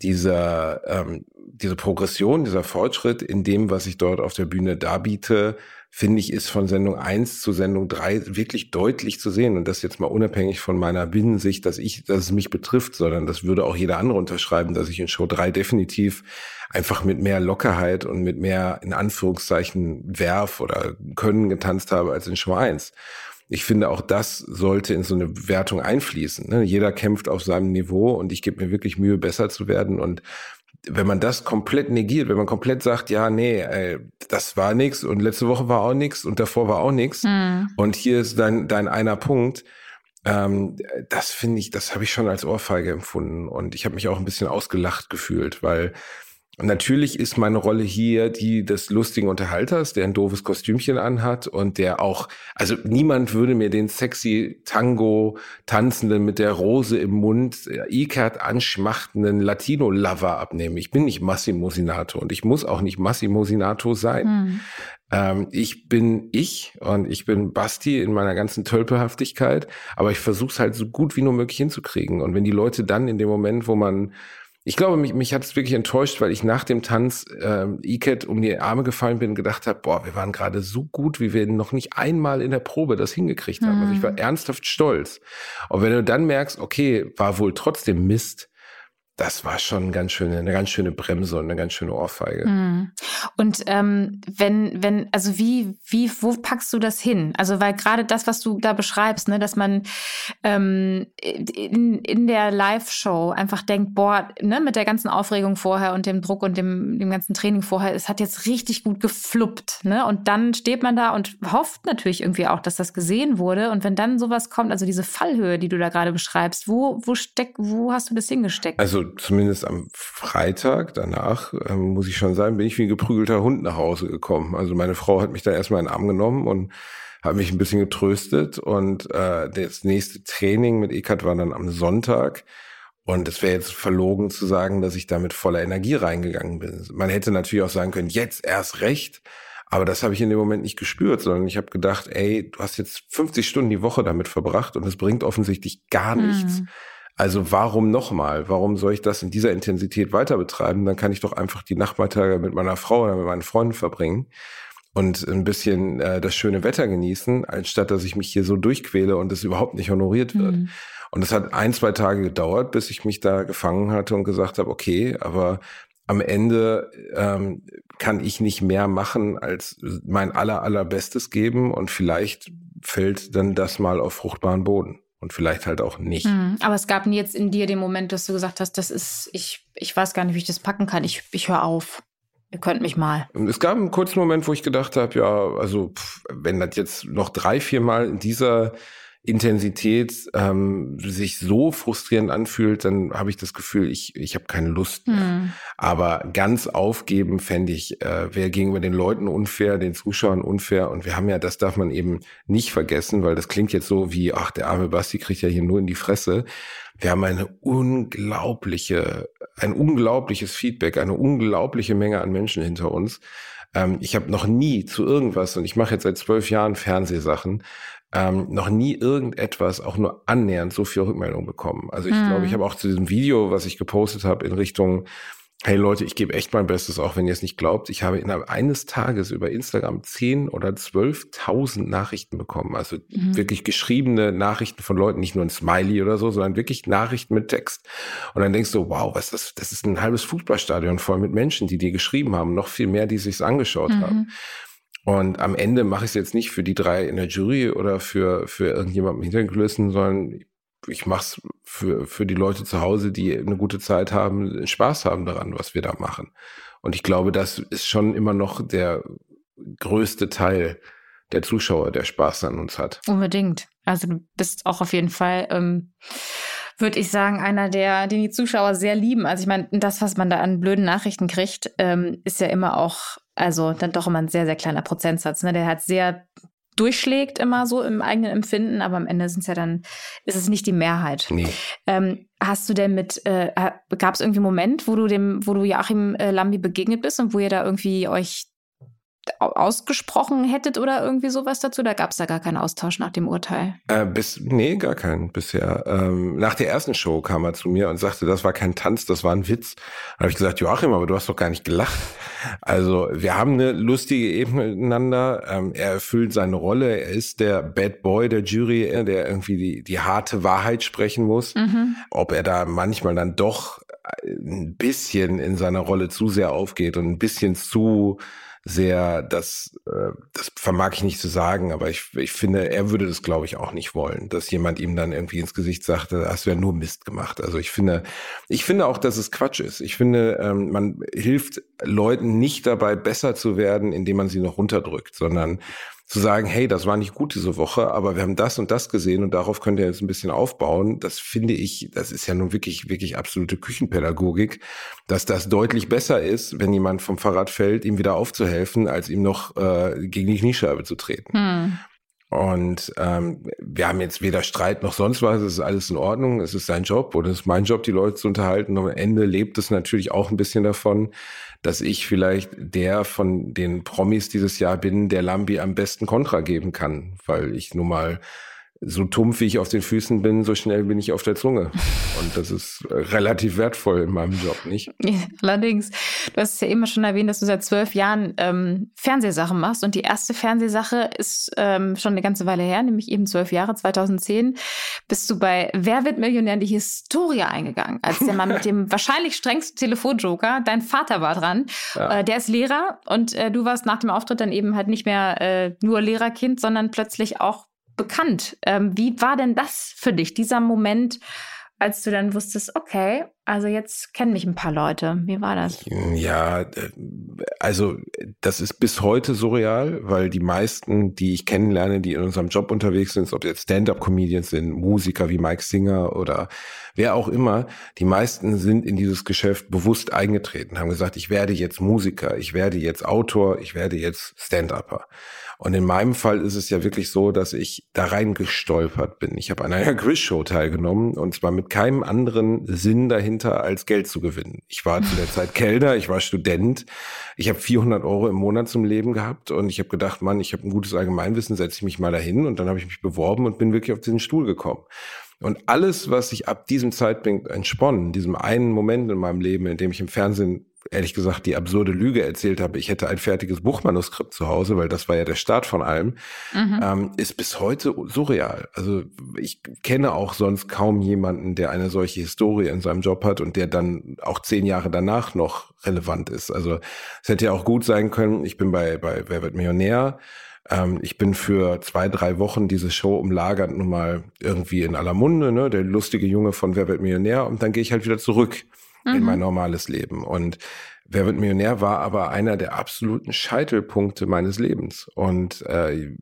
dieser, ähm, diese Progression, dieser Fortschritt in dem, was ich dort auf der Bühne darbiete, finde ich, ist von Sendung eins zu Sendung drei wirklich deutlich zu sehen. Und das jetzt mal unabhängig von meiner Binnensicht, dass ich, dass es mich betrifft, sondern das würde auch jeder andere unterschreiben, dass ich in Show drei definitiv einfach mit mehr Lockerheit und mit mehr, in Anführungszeichen, Werf oder Können getanzt habe als in Show eins. Ich finde, auch das sollte in so eine Wertung einfließen. Ne? Jeder kämpft auf seinem Niveau und ich gebe mir wirklich Mühe, besser zu werden. Und wenn man das komplett negiert, wenn man komplett sagt, ja, nee, ey, das war nix und letzte Woche war auch nix und davor war auch nix mhm. und hier ist dein, dein einer Punkt, ähm, das finde ich, das habe ich schon als Ohrfeige empfunden und ich habe mich auch ein bisschen ausgelacht gefühlt, weil natürlich ist meine Rolle hier die des lustigen Unterhalters, der ein doofes Kostümchen anhat und der auch, also niemand würde mir den sexy Tango tanzenden mit der Rose im Mund, äh, Ikat anschmachtenden Latino-Lover abnehmen. Ich bin nicht Massimo Sinato und ich muss auch nicht Massimo Sinato sein. Hm. Ähm, ich bin ich und ich bin Basti in meiner ganzen Tölpelhaftigkeit, aber ich versuche es halt so gut wie nur möglich hinzukriegen. Und wenn die Leute dann in dem Moment, wo man ich glaube, mich, mich hat es wirklich enttäuscht, weil ich nach dem Tanz äh, Iket um die Arme gefallen bin und gedacht habe, boah, wir waren gerade so gut, wie wir noch nicht einmal in der Probe das hingekriegt haben. Mhm. Also ich war mhm. ernsthaft stolz. Und wenn du dann merkst, okay, war wohl trotzdem Mist, das war schon ganz schöne, eine ganz schöne Bremse und eine ganz schöne Ohrfeige. Mhm. Und ähm, wenn, wenn, also wie, wie, wo packst du das hin? Also, weil gerade das, was du da beschreibst, ne, dass man ähm, in, in der Live-Show einfach denkt, boah, ne, mit der ganzen Aufregung vorher und dem Druck und dem, dem ganzen Training vorher, es hat jetzt richtig gut gefluppt, ne? Und dann steht man da und hofft natürlich irgendwie auch, dass das gesehen wurde. Und wenn dann sowas kommt, also diese Fallhöhe, die du da gerade beschreibst, wo, wo steck, wo hast du das hingesteckt? Also zumindest am Freitag danach, ähm, muss ich schon sagen, bin ich wie ein geprügelter Hund nach Hause gekommen. Also meine Frau hat mich dann erstmal in den Arm genommen und hat mich ein bisschen getröstet. Und äh, das nächste Training mit Ekat war dann am Sonntag. Und es wäre jetzt verlogen zu sagen, dass ich da mit voller Energie reingegangen bin. Man hätte natürlich auch sagen können, jetzt erst recht. Aber das habe ich in dem Moment nicht gespürt, sondern ich habe gedacht, ey, du hast jetzt 50 Stunden die Woche damit verbracht und es bringt offensichtlich gar nichts. Mhm. Also warum nochmal? Warum soll ich das in dieser Intensität weiter betreiben? Dann kann ich doch einfach die Nachmittage mit meiner Frau oder mit meinen Freunden verbringen und ein bisschen äh, das schöne Wetter genießen, anstatt dass ich mich hier so durchquäle und es überhaupt nicht honoriert wird. Mhm. Und es hat ein, zwei Tage gedauert, bis ich mich da gefangen hatte und gesagt habe, okay, aber am Ende ähm, kann ich nicht mehr machen, als mein aller, allerbestes geben und vielleicht fällt dann das mal auf fruchtbaren Boden und vielleicht halt auch nicht. Mhm. Aber es gab nie jetzt in dir den Moment, dass du gesagt hast, das ist, ich, ich weiß gar nicht, wie ich das packen kann, ich, ich höre auf. ihr könnt mich mal. Es gab einen kurzen Moment, wo ich gedacht habe, ja, also pff, wenn das jetzt noch drei, vier Mal in dieser Intensität ähm, sich so frustrierend anfühlt, dann habe ich das Gefühl, ich, ich habe keine Lust mehr. Hm. Aber ganz aufgeben fände ich, äh, wäre gegenüber den Leuten unfair, den Zuschauern unfair. Und wir haben ja, das darf man eben nicht vergessen, weil das klingt jetzt so wie, ach, der arme Basti kriegt ja hier nur in die Fresse. Wir haben eine unglaubliche, ein unglaubliches Feedback, eine unglaubliche Menge an Menschen hinter uns. Ähm, ich habe noch nie zu irgendwas, und ich mache jetzt seit zwölf Jahren Fernsehsachen, ähm, noch nie irgendetwas auch nur annähernd so viel Rückmeldung bekommen. Also ich hm. glaube, ich habe auch zu diesem Video, was ich gepostet habe in Richtung Hey Leute, ich gebe echt mein Bestes, auch wenn ihr es nicht glaubt. Ich habe innerhalb eines Tages über Instagram 10 oder 12.000 Nachrichten bekommen. Also mhm. wirklich geschriebene Nachrichten von Leuten, nicht nur ein Smiley oder so, sondern wirklich Nachrichten mit Text. Und dann denkst du, wow, was ist das? Das ist ein halbes Fußballstadion voll mit Menschen, die dir geschrieben haben, noch viel mehr, die sich's angeschaut mhm. haben. Und am Ende mache ich es jetzt nicht für die drei in der Jury oder für, für irgendjemanden hinter den Kulissen, sondern ich mache es für, für die Leute zu Hause, die eine gute Zeit haben, Spaß haben daran, was wir da machen. Und ich glaube, das ist schon immer noch der größte Teil der Zuschauer, der Spaß an uns hat. Unbedingt. Also du bist auch auf jeden Fall, ähm, würde ich sagen, einer der, den die Zuschauer sehr lieben. Also ich meine, das, was man da an blöden Nachrichten kriegt, ähm, ist ja immer auch also dann doch immer ein sehr, sehr kleiner Prozentsatz. Ne? Der hat sehr durchschlägt immer so im eigenen Empfinden, aber am Ende sind es ja dann, ist es nicht die Mehrheit. Nee. Ähm, hast du denn mit, äh, gab es irgendwie einen Moment, wo du dem, wo du Joachim äh, Lambi begegnet bist und wo ihr da irgendwie euch ausgesprochen hättet oder irgendwie sowas dazu? Da gab es da gar keinen Austausch nach dem Urteil? Äh, bis, nee, gar keinen bisher. Ähm, nach der ersten Show kam er zu mir und sagte, das war kein Tanz, das war ein Witz. Da habe ich gesagt, Joachim, aber du hast doch gar nicht gelacht. Also wir haben eine lustige Ebene miteinander. Ähm, er erfüllt seine Rolle. Er ist der Bad Boy der Jury, der irgendwie die, die harte Wahrheit sprechen muss. Mhm. Ob er da manchmal dann doch ein bisschen in seiner Rolle zu sehr aufgeht und ein bisschen zu sehr, das, äh, das vermag ich nicht zu sagen, aber ich, ich finde, er würde das, glaube ich, auch nicht wollen, dass jemand ihm dann irgendwie ins Gesicht sagte, hast du ja nur Mist gemacht. Also ich finde, ich finde auch, dass es Quatsch ist. Ich finde, ähm, man hilft Leuten nicht dabei, besser zu werden, indem man sie noch runterdrückt, sondern zu sagen, hey, das war nicht gut diese Woche, aber wir haben das und das gesehen und darauf könnt ihr jetzt ein bisschen aufbauen. Das finde ich, das ist ja nun wirklich, wirklich absolute Küchenpädagogik, dass das deutlich besser ist, wenn jemand vom Fahrrad fällt, ihm wieder aufzuhelfen, als ihm noch äh, gegen die Kniescheibe zu treten. Hm. Und ähm, wir haben jetzt weder Streit noch sonst was, es ist alles in Ordnung, es ist sein Job oder es ist mein Job, die Leute zu unterhalten. Und am Ende lebt es natürlich auch ein bisschen davon, dass ich vielleicht der von den Promis dieses Jahr bin, der Lambi am besten Kontra geben kann, weil ich nun mal so tumpf wie ich auf den Füßen bin, so schnell bin ich auf der Zunge. Und das ist relativ wertvoll in meinem Job, nicht? allerdings. Du hast es ja immer schon erwähnt, dass du seit zwölf Jahren ähm, Fernsehsachen machst. Und die erste Fernsehsache ist ähm, schon eine ganze Weile her, nämlich eben zwölf Jahre, 2010. Bist du bei Wer wird Millionär in die Historie eingegangen, als der Mann mit dem wahrscheinlich strengsten Telefonjoker, dein Vater war dran. Ja. Äh, der ist Lehrer und äh, du warst nach dem Auftritt dann eben halt nicht mehr äh, nur Lehrerkind, sondern plötzlich auch bekannt. Ähm, wie war denn das für dich, dieser Moment, als du dann wusstest, okay, also jetzt kennen mich ein paar Leute. Wie war das? Ja, äh, also das ist bis heute surreal, weil die meisten, die ich kennenlerne, die in unserem Job unterwegs sind, ob jetzt Stand-up-Comedians sind, Musiker wie Mike Singer oder wer auch immer, die meisten sind in dieses Geschäft bewusst eingetreten, haben gesagt, ich werde jetzt Musiker, ich werde jetzt Autor, ich werde jetzt Stand-upper. Und in meinem Fall ist es ja wirklich so, dass ich da reingestolpert bin. Ich habe an einer Quizshow teilgenommen und zwar mit keinem anderen Sinn dahinter, als Geld zu gewinnen. Ich war zu der Zeit Kellner, ich war Student, ich habe 400 Euro im Monat zum Leben gehabt und ich habe gedacht, Mann, ich habe ein gutes Allgemeinwissen, setze ich mich mal dahin und dann habe ich mich beworben und bin wirklich auf diesen Stuhl gekommen. Und alles, was sich ab diesem Zeitpunkt entsponnen, diesem einen Moment in meinem Leben, in dem ich im Fernsehen ehrlich gesagt die absurde Lüge erzählt habe, ich hätte ein fertiges Buchmanuskript zu Hause, weil das war ja der Start von allem, mhm. ähm, ist bis heute surreal. Also ich kenne auch sonst kaum jemanden, der eine solche Historie in seinem Job hat und der dann auch zehn Jahre danach noch relevant ist. Also es hätte ja auch gut sein können, ich bin bei, bei Wer wird Millionär, ähm, ich bin für zwei, drei Wochen diese Show umlagert nun mal irgendwie in aller Munde, ne, der lustige Junge von Wer wird Millionär und dann gehe ich halt wieder zurück mhm. in mein normales Leben. Und Wer wird Millionär war aber einer der absoluten Scheitelpunkte meines Lebens. Und äh,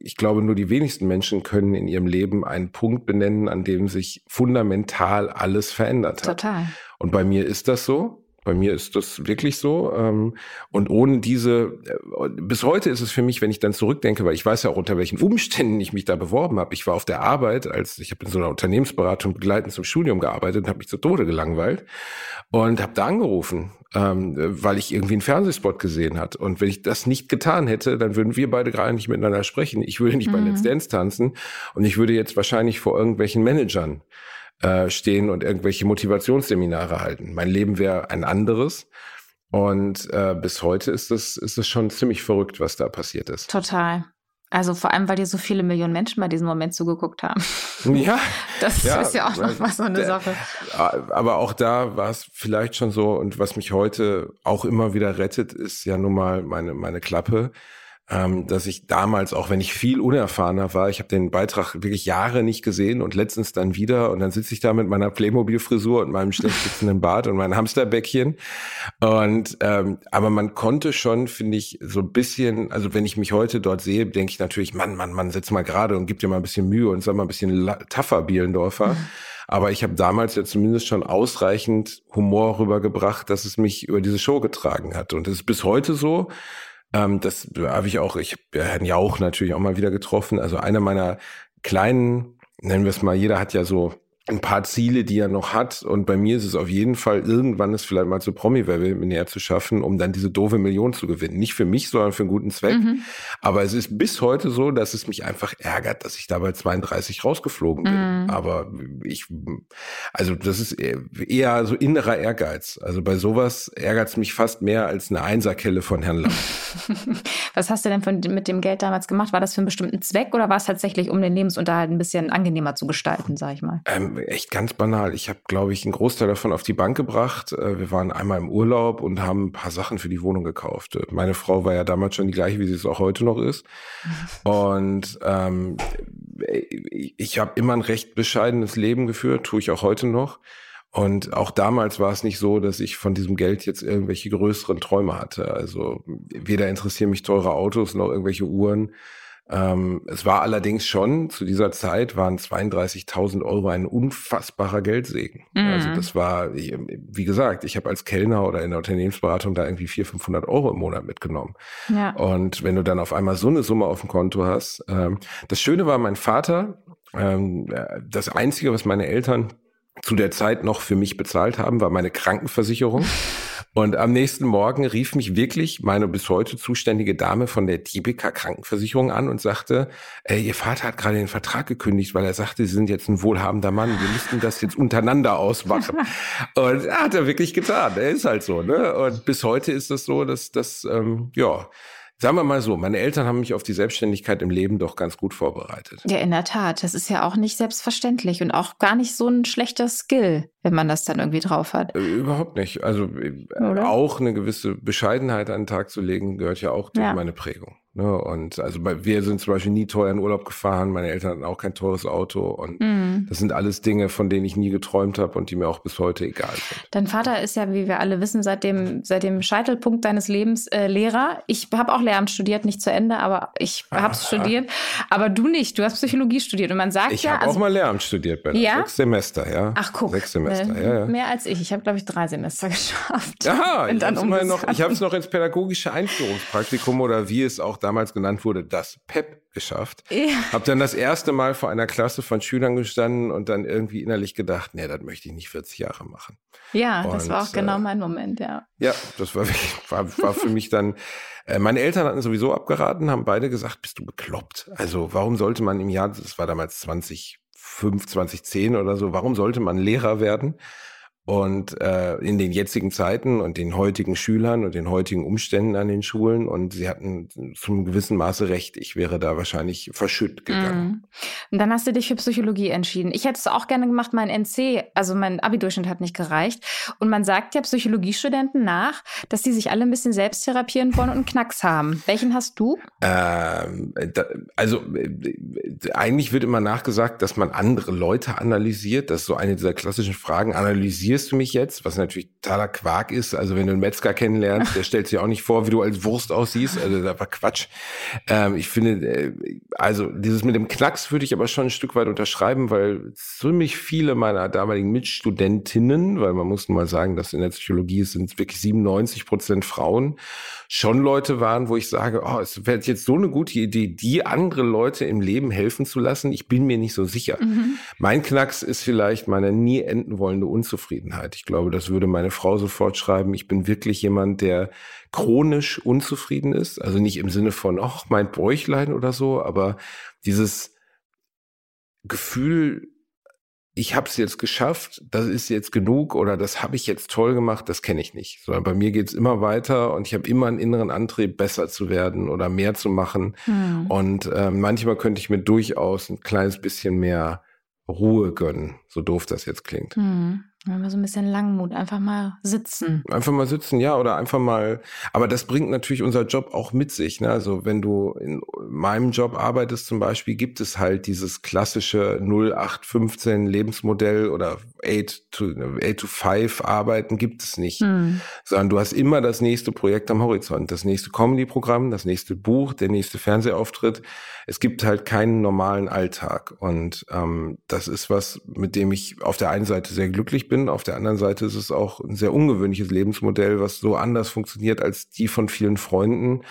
ich glaube, nur die wenigsten Menschen können in ihrem Leben einen Punkt benennen, an dem sich fundamental alles verändert hat. Total. Und bei mir ist das so. Bei mir ist das wirklich so. Ähm, und ohne diese, äh, bis heute ist es für mich, wenn ich dann zurückdenke, weil ich weiß ja auch unter welchen Umständen ich mich da beworben habe. Ich war auf der Arbeit, als ich habe in so einer Unternehmensberatung begleitend zum Studium gearbeitet und habe mich zu Tode gelangweilt und habe da angerufen, ähm, weil ich irgendwie einen Fernsehspot gesehen hat. Und wenn ich das nicht getan hätte, dann würden wir beide gerade nicht miteinander sprechen. Ich würde nicht mhm. bei Let's Dance tanzen und ich würde jetzt wahrscheinlich vor irgendwelchen Managern äh, stehen und irgendwelche Motivationsseminare halten. Mein Leben wäre ein anderes. Und äh, bis heute ist es ist das schon ziemlich verrückt, was da passiert ist. Total. Also vor allem, weil dir so viele Millionen Menschen bei diesem Moment zugeguckt haben. Ja. Das ja, ist ja auch noch mal so eine Sache. Aber auch da war es vielleicht schon so und was mich heute auch immer wieder rettet, ist ja nun mal meine, meine Klappe ähm, dass ich damals, auch wenn ich viel unerfahrener war, ich habe den Beitrag wirklich Jahre nicht gesehen und letztens dann wieder und dann sitze ich da mit meiner Playmobil-Frisur und meinem schlecht sitzenden Bart und meinem Hamsterbäckchen und ähm, aber man konnte schon, finde ich, so ein bisschen, also wenn ich mich heute dort sehe, denke ich natürlich, Mann, Mann, Mann, setz mal gerade und gib dir mal ein bisschen Mühe und sag mal ein bisschen tougher, Bielendorfer. Mhm. Aber ich habe damals ja zumindest schon ausreichend Humor rübergebracht, dass es mich über diese Show getragen hat. Und es ist bis heute so. Ähm, das habe ich auch, ich habe Herrn Jauch natürlich auch mal wieder getroffen. Also einer meiner kleinen, nennen wir es mal, jeder hat ja so ein paar Ziele, die er noch hat. Und bei mir ist es auf jeden Fall, irgendwann es vielleicht mal zu Promi-Werbel näher zu schaffen, um dann diese doofe Million zu gewinnen. Nicht für mich, sondern für einen guten Zweck. Mhm. Aber es ist bis heute so, dass es mich einfach ärgert, dass ich da bei 32 rausgeflogen bin. Mhm. Aber ich, also das ist eher so innerer Ehrgeiz. Also bei sowas ärgert es mich fast mehr als eine Einserkelle von Herrn Lamm. Was hast du denn von, mit dem Geld damals gemacht? War das für einen bestimmten Zweck oder war es tatsächlich, um den Lebensunterhalt ein bisschen angenehmer zu gestalten, sag ich mal? Ähm, echt ganz banal. Ich habe, glaube ich, einen Großteil davon auf die Bank gebracht. Äh, wir waren einmal im Urlaub und haben ein paar Sachen für die Wohnung gekauft. Meine Frau war ja damals schon die gleiche, wie sie es auch heute noch ist. Und ähm, ich habe immer ein recht bescheidenes Leben geführt, tue ich auch heute noch. Und auch damals war es nicht so, dass ich von diesem Geld jetzt irgendwelche größeren Träume hatte. Also weder interessieren mich teure Autos noch irgendwelche Uhren. Ähm, es war allerdings schon, zu dieser Zeit waren 32.000 Euro ein unfassbarer Geldsegen. Mhm. Also das war, wie gesagt, ich habe als Kellner oder in der Unternehmensberatung da irgendwie 400, 500 Euro im Monat mitgenommen. Ja. Und wenn du dann auf einmal so eine Summe auf dem Konto hast, ähm, das Schöne war, mein Vater, ähm, das Einzige, was meine Eltern zu der Zeit noch für mich bezahlt haben, war meine Krankenversicherung. Und am nächsten Morgen rief mich wirklich meine bis heute zuständige Dame von der Tibeka Krankenversicherung an und sagte, äh, ihr Vater hat gerade den Vertrag gekündigt, weil er sagte, Sie sind jetzt ein wohlhabender Mann, wir müssten das jetzt untereinander ausmachen. und er hat er wirklich getan. Er ist halt so. Ne? Und bis heute ist das so, dass das, ähm, ja, Sagen wir mal so, meine Eltern haben mich auf die Selbstständigkeit im Leben doch ganz gut vorbereitet. Ja, in der Tat. Das ist ja auch nicht selbstverständlich und auch gar nicht so ein schlechter Skill, wenn man das dann irgendwie drauf hat. Äh, überhaupt nicht. Also äh, Oder? auch eine gewisse Bescheidenheit an den Tag zu legen, gehört ja auch durch ja. meine Prägung. Ne? Und also wir sind zum Beispiel nie teuer in Urlaub gefahren, meine Eltern hatten auch kein teures Auto und mhm. das sind alles Dinge, von denen ich nie geträumt habe und die mir auch bis heute egal sind. Dein Vater ist ja, wie wir alle wissen, seit dem, seit dem Scheitelpunkt deines Lebens äh, Lehrer. Ich habe auch Lehramt studiert, nicht zu Ende, aber ich habe es ah. studiert. Aber du nicht, du hast Psychologie studiert und man sagt ich ja... Ich habe also, auch mal Lehramt studiert, Bella. Ja? Sechs Semester, ja. Ach guck. Sechs Semester, äh, ja, ja. Mehr als ich. Ich habe, glaube ich, drei Semester geschafft. Aha, ich habe es noch ins pädagogische Einführungspraktikum oder wie es auch damals genannt wurde, das PEP geschafft. Ja. Hab dann das erste Mal vor einer Klasse von Schülern gestanden und dann irgendwie innerlich gedacht, nee, das möchte ich nicht 40 Jahre machen. Ja, und, das war auch genau äh, mein Moment, ja. Ja, das war, war, war für mich dann, äh, meine Eltern hatten sowieso abgeraten, haben beide gesagt, bist du bekloppt? Also warum sollte man im Jahr, das war damals 2005, 2010 oder so, warum sollte man Lehrer werden? Und äh, in den jetzigen Zeiten und den heutigen Schülern und den heutigen Umständen an den Schulen. Und sie hatten zum gewissen Maße recht. Ich wäre da wahrscheinlich verschütt gegangen. Mm. Und dann hast du dich für Psychologie entschieden. Ich hätte es auch gerne gemacht, mein NC, also mein Abi-Durchschnitt hat nicht gereicht. Und man sagt ja Psychologiestudenten nach, dass die sich alle ein bisschen selbst therapieren wollen und einen Knacks haben. Welchen hast du? Ähm, da, also äh, eigentlich wird immer nachgesagt, dass man andere Leute analysiert. Das ist so eine dieser klassischen Fragen. Analysiert kritisierst du mich jetzt, was natürlich totaler Quark ist. Also wenn du einen Metzger kennenlernst, der stellt sich auch nicht vor, wie du als Wurst aussiehst. Also das war Quatsch. Ähm, ich finde, äh, also dieses mit dem Knacks würde ich aber schon ein Stück weit unterschreiben, weil ziemlich viele meiner damaligen Mitstudentinnen, weil man muss mal sagen, dass in der Psychologie sind wirklich 97 Prozent Frauen, schon Leute waren, wo ich sage, oh, es wäre jetzt so eine gute Idee, die andere Leute im Leben helfen zu lassen. Ich bin mir nicht so sicher. Mhm. Mein Knacks ist vielleicht meine nie enden wollende Unzufriedenheit. Ich glaube, das würde meine Frau sofort schreiben. Ich bin wirklich jemand, der chronisch unzufrieden ist. Also nicht im Sinne von, ach, mein Bäuchlein oder so, aber dieses Gefühl, ich habe es jetzt geschafft, das ist jetzt genug oder das habe ich jetzt toll gemacht, das kenne ich nicht. Sondern bei mir geht es immer weiter und ich habe immer einen inneren Antrieb, besser zu werden oder mehr zu machen. Hm. Und äh, manchmal könnte ich mir durchaus ein kleines bisschen mehr Ruhe gönnen, so doof das jetzt klingt. Hm. Immer so ein bisschen Langmut, einfach mal sitzen. Einfach mal sitzen, ja, oder einfach mal. Aber das bringt natürlich unser Job auch mit sich. Ne? Also wenn du in meinem Job arbeitest zum Beispiel, gibt es halt dieses klassische 0815 Lebensmodell oder 8 to, 8 to 5 Arbeiten gibt es nicht. Hm. Sondern du hast immer das nächste Projekt am Horizont, das nächste Comedy-Programm, das nächste Buch, der nächste Fernsehauftritt. Es gibt halt keinen normalen Alltag. Und ähm, das ist was, mit dem ich auf der einen Seite sehr glücklich bin bin. Auf der anderen Seite ist es auch ein sehr ungewöhnliches Lebensmodell, was so anders funktioniert als die von vielen Freunden.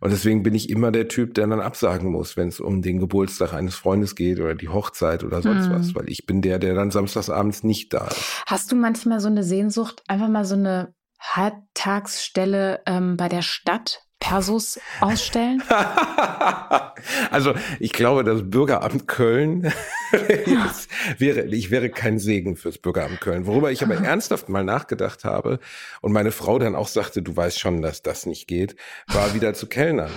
Und deswegen bin ich immer der Typ, der dann absagen muss, wenn es um den Geburtstag eines Freundes geht oder die Hochzeit oder sonst hm. was, weil ich bin der, der dann samstagsabends nicht da ist. Hast du manchmal so eine Sehnsucht, einfach mal so eine Halbtagsstelle ähm, bei der Stadt Persos ausstellen? also ich glaube, das Bürgeramt Köln wäre, ich wäre kein Segen fürs Bürgeramt Köln. Worüber ich aber ernsthaft mal nachgedacht habe und meine Frau dann auch sagte, du weißt schon, dass das nicht geht, war wieder zu Kellnern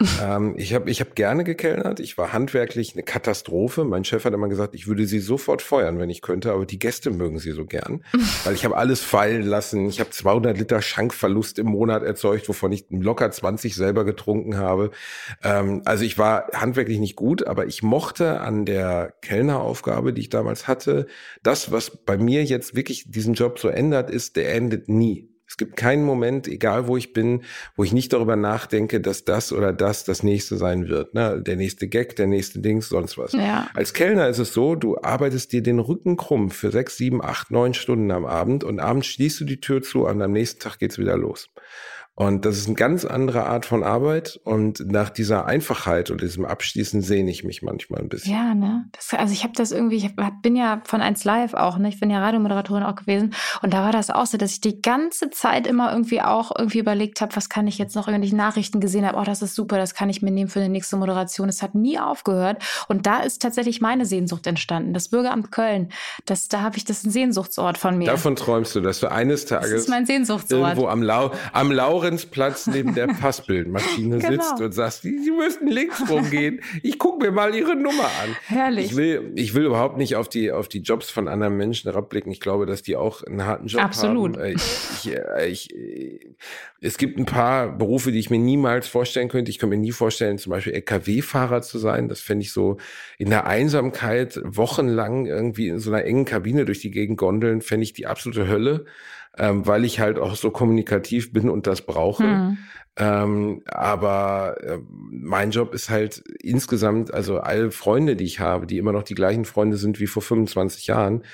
ähm, ich habe ich hab gerne gekellnert. Ich war handwerklich eine Katastrophe. Mein Chef hat immer gesagt, ich würde sie sofort feuern, wenn ich könnte, aber die Gäste mögen sie so gern, weil ich habe alles fallen lassen. Ich habe 200 Liter Schankverlust im Monat erzeugt, wovon ich locker 20 selber getrunken habe. Ähm, also ich war handwerklich nicht gut, aber ich mochte an der Kellneraufgabe, die ich damals hatte, das, was bei mir jetzt wirklich diesen Job so ändert, ist, der endet nie. Es gibt keinen Moment, egal wo ich bin, wo ich nicht darüber nachdenke, dass das oder das das nächste sein wird. Ne? Der nächste Gag, der nächste Dings, sonst was. Ja. Als Kellner ist es so, du arbeitest dir den Rücken krumm für sechs, sieben, acht, neun Stunden am Abend und abends schließt du die Tür zu und am nächsten Tag geht's wieder los. Und das ist eine ganz andere Art von Arbeit. Und nach dieser Einfachheit und diesem Abschließen sehne ich mich manchmal ein bisschen. Ja, ne? Das, also ich habe das irgendwie, ich hab, bin ja von 1 Live auch, ne? Ich bin ja Radiomoderatorin auch gewesen. Und da war das auch so, dass ich die ganze Zeit immer irgendwie auch irgendwie überlegt habe, was kann ich jetzt noch, ich Nachrichten gesehen habe, oh, das ist super, das kann ich mir nehmen für die nächste Moderation. Es hat nie aufgehört. Und da ist tatsächlich meine Sehnsucht entstanden. Das Bürgeramt Köln. Das, da habe ich, das Sehnsuchtsort von mir. Davon träumst du, dass du eines Tages. Das ist mein Sehnsuchtsort. Irgendwo am, Lau am Lauren Lorenzplatz neben der Passbildmaschine genau. sitzt und sagst, Sie müssten links rumgehen. Ich gucke mir mal Ihre Nummer an. Herrlich. Ich will, ich will überhaupt nicht auf die, auf die Jobs von anderen Menschen herabblicken. Ich glaube, dass die auch einen harten Job Absolut. haben. Absolut. Äh, ich, ich, es gibt ein paar Berufe, die ich mir niemals vorstellen könnte. Ich könnte mir nie vorstellen, zum Beispiel LKW-Fahrer zu sein. Das fände ich so in der Einsamkeit wochenlang irgendwie in so einer engen Kabine durch die Gegend gondeln, fände ich die absolute Hölle ähm, weil ich halt auch so kommunikativ bin und das brauche. Mhm. Ähm, aber äh, mein Job ist halt insgesamt, also alle Freunde, die ich habe, die immer noch die gleichen Freunde sind wie vor 25 Jahren,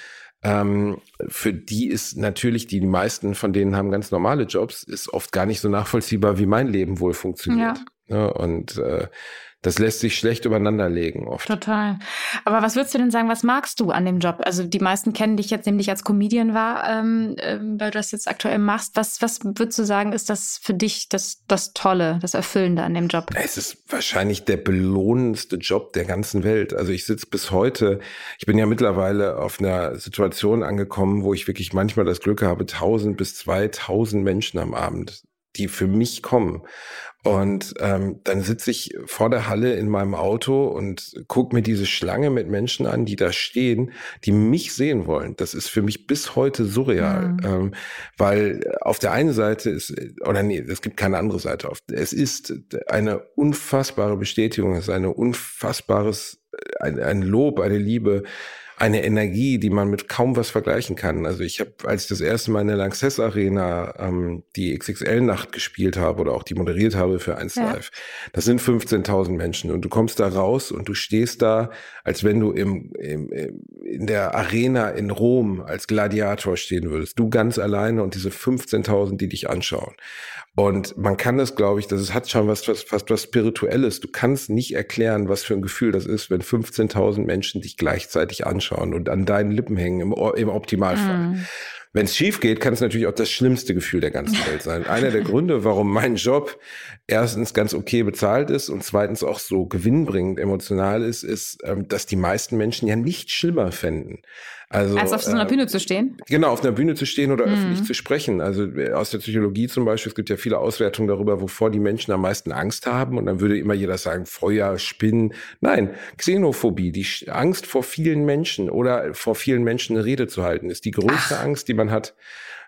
ähm, für die ist natürlich, die, die meisten von denen haben ganz normale Jobs, ist oft gar nicht so nachvollziehbar, wie mein Leben wohl funktioniert. Ja. ja und äh, das lässt sich schlecht übereinander legen oft. Total. Aber was würdest du denn sagen, was magst du an dem Job? Also die meisten kennen dich jetzt nämlich als Comedian war, ähm, äh, weil du das jetzt aktuell machst. Was, was würdest du sagen, ist das für dich das, das Tolle, das Erfüllende an dem Job? Es ist wahrscheinlich der belohnendste Job der ganzen Welt. Also ich sitze bis heute, ich bin ja mittlerweile auf einer Situation angekommen, wo ich wirklich manchmal das Glück habe, 1000 bis 2000 Menschen am Abend die für mich kommen. Und ähm, dann sitze ich vor der Halle in meinem Auto und gucke mir diese Schlange mit Menschen an, die da stehen, die mich sehen wollen. Das ist für mich bis heute surreal. Mhm. Ähm, weil auf der einen Seite ist, oder nee, es gibt keine andere Seite. Es ist eine unfassbare Bestätigung, es ist eine unfassbares, ein, ein Lob, eine Liebe eine Energie, die man mit kaum was vergleichen kann. Also ich habe, als ich das erste Mal in der Lanxess Arena ähm, die XXL-Nacht gespielt habe oder auch die moderiert habe für 1 ja. Live, das sind 15.000 Menschen und du kommst da raus und du stehst da, als wenn du im, im, in der Arena in Rom als Gladiator stehen würdest. Du ganz alleine und diese 15.000, die dich anschauen. Und man kann das, glaube ich, das ist, hat schon was, was, fast was Spirituelles. Du kannst nicht erklären, was für ein Gefühl das ist, wenn 15.000 Menschen dich gleichzeitig anschauen und an deinen Lippen hängen, im, im Optimalfall. Mm. Wenn es schief geht, kann es natürlich auch das schlimmste Gefühl der ganzen Welt sein. Einer der Gründe, warum mein Job erstens ganz okay bezahlt ist und zweitens auch so gewinnbringend emotional ist, ist, ähm, dass die meisten Menschen ja nicht schlimmer fänden. Also, Als auf so einer äh, Bühne zu stehen? Genau, auf einer Bühne zu stehen oder mhm. öffentlich zu sprechen. Also äh, aus der Psychologie zum Beispiel, es gibt ja viele Auswertungen darüber, wovor die Menschen am meisten Angst haben. Und dann würde immer jeder sagen, Feuer, Spinnen. Nein, Xenophobie, die Angst vor vielen Menschen oder vor vielen Menschen eine Rede zu halten, ist die größte Ach. Angst, die man hat.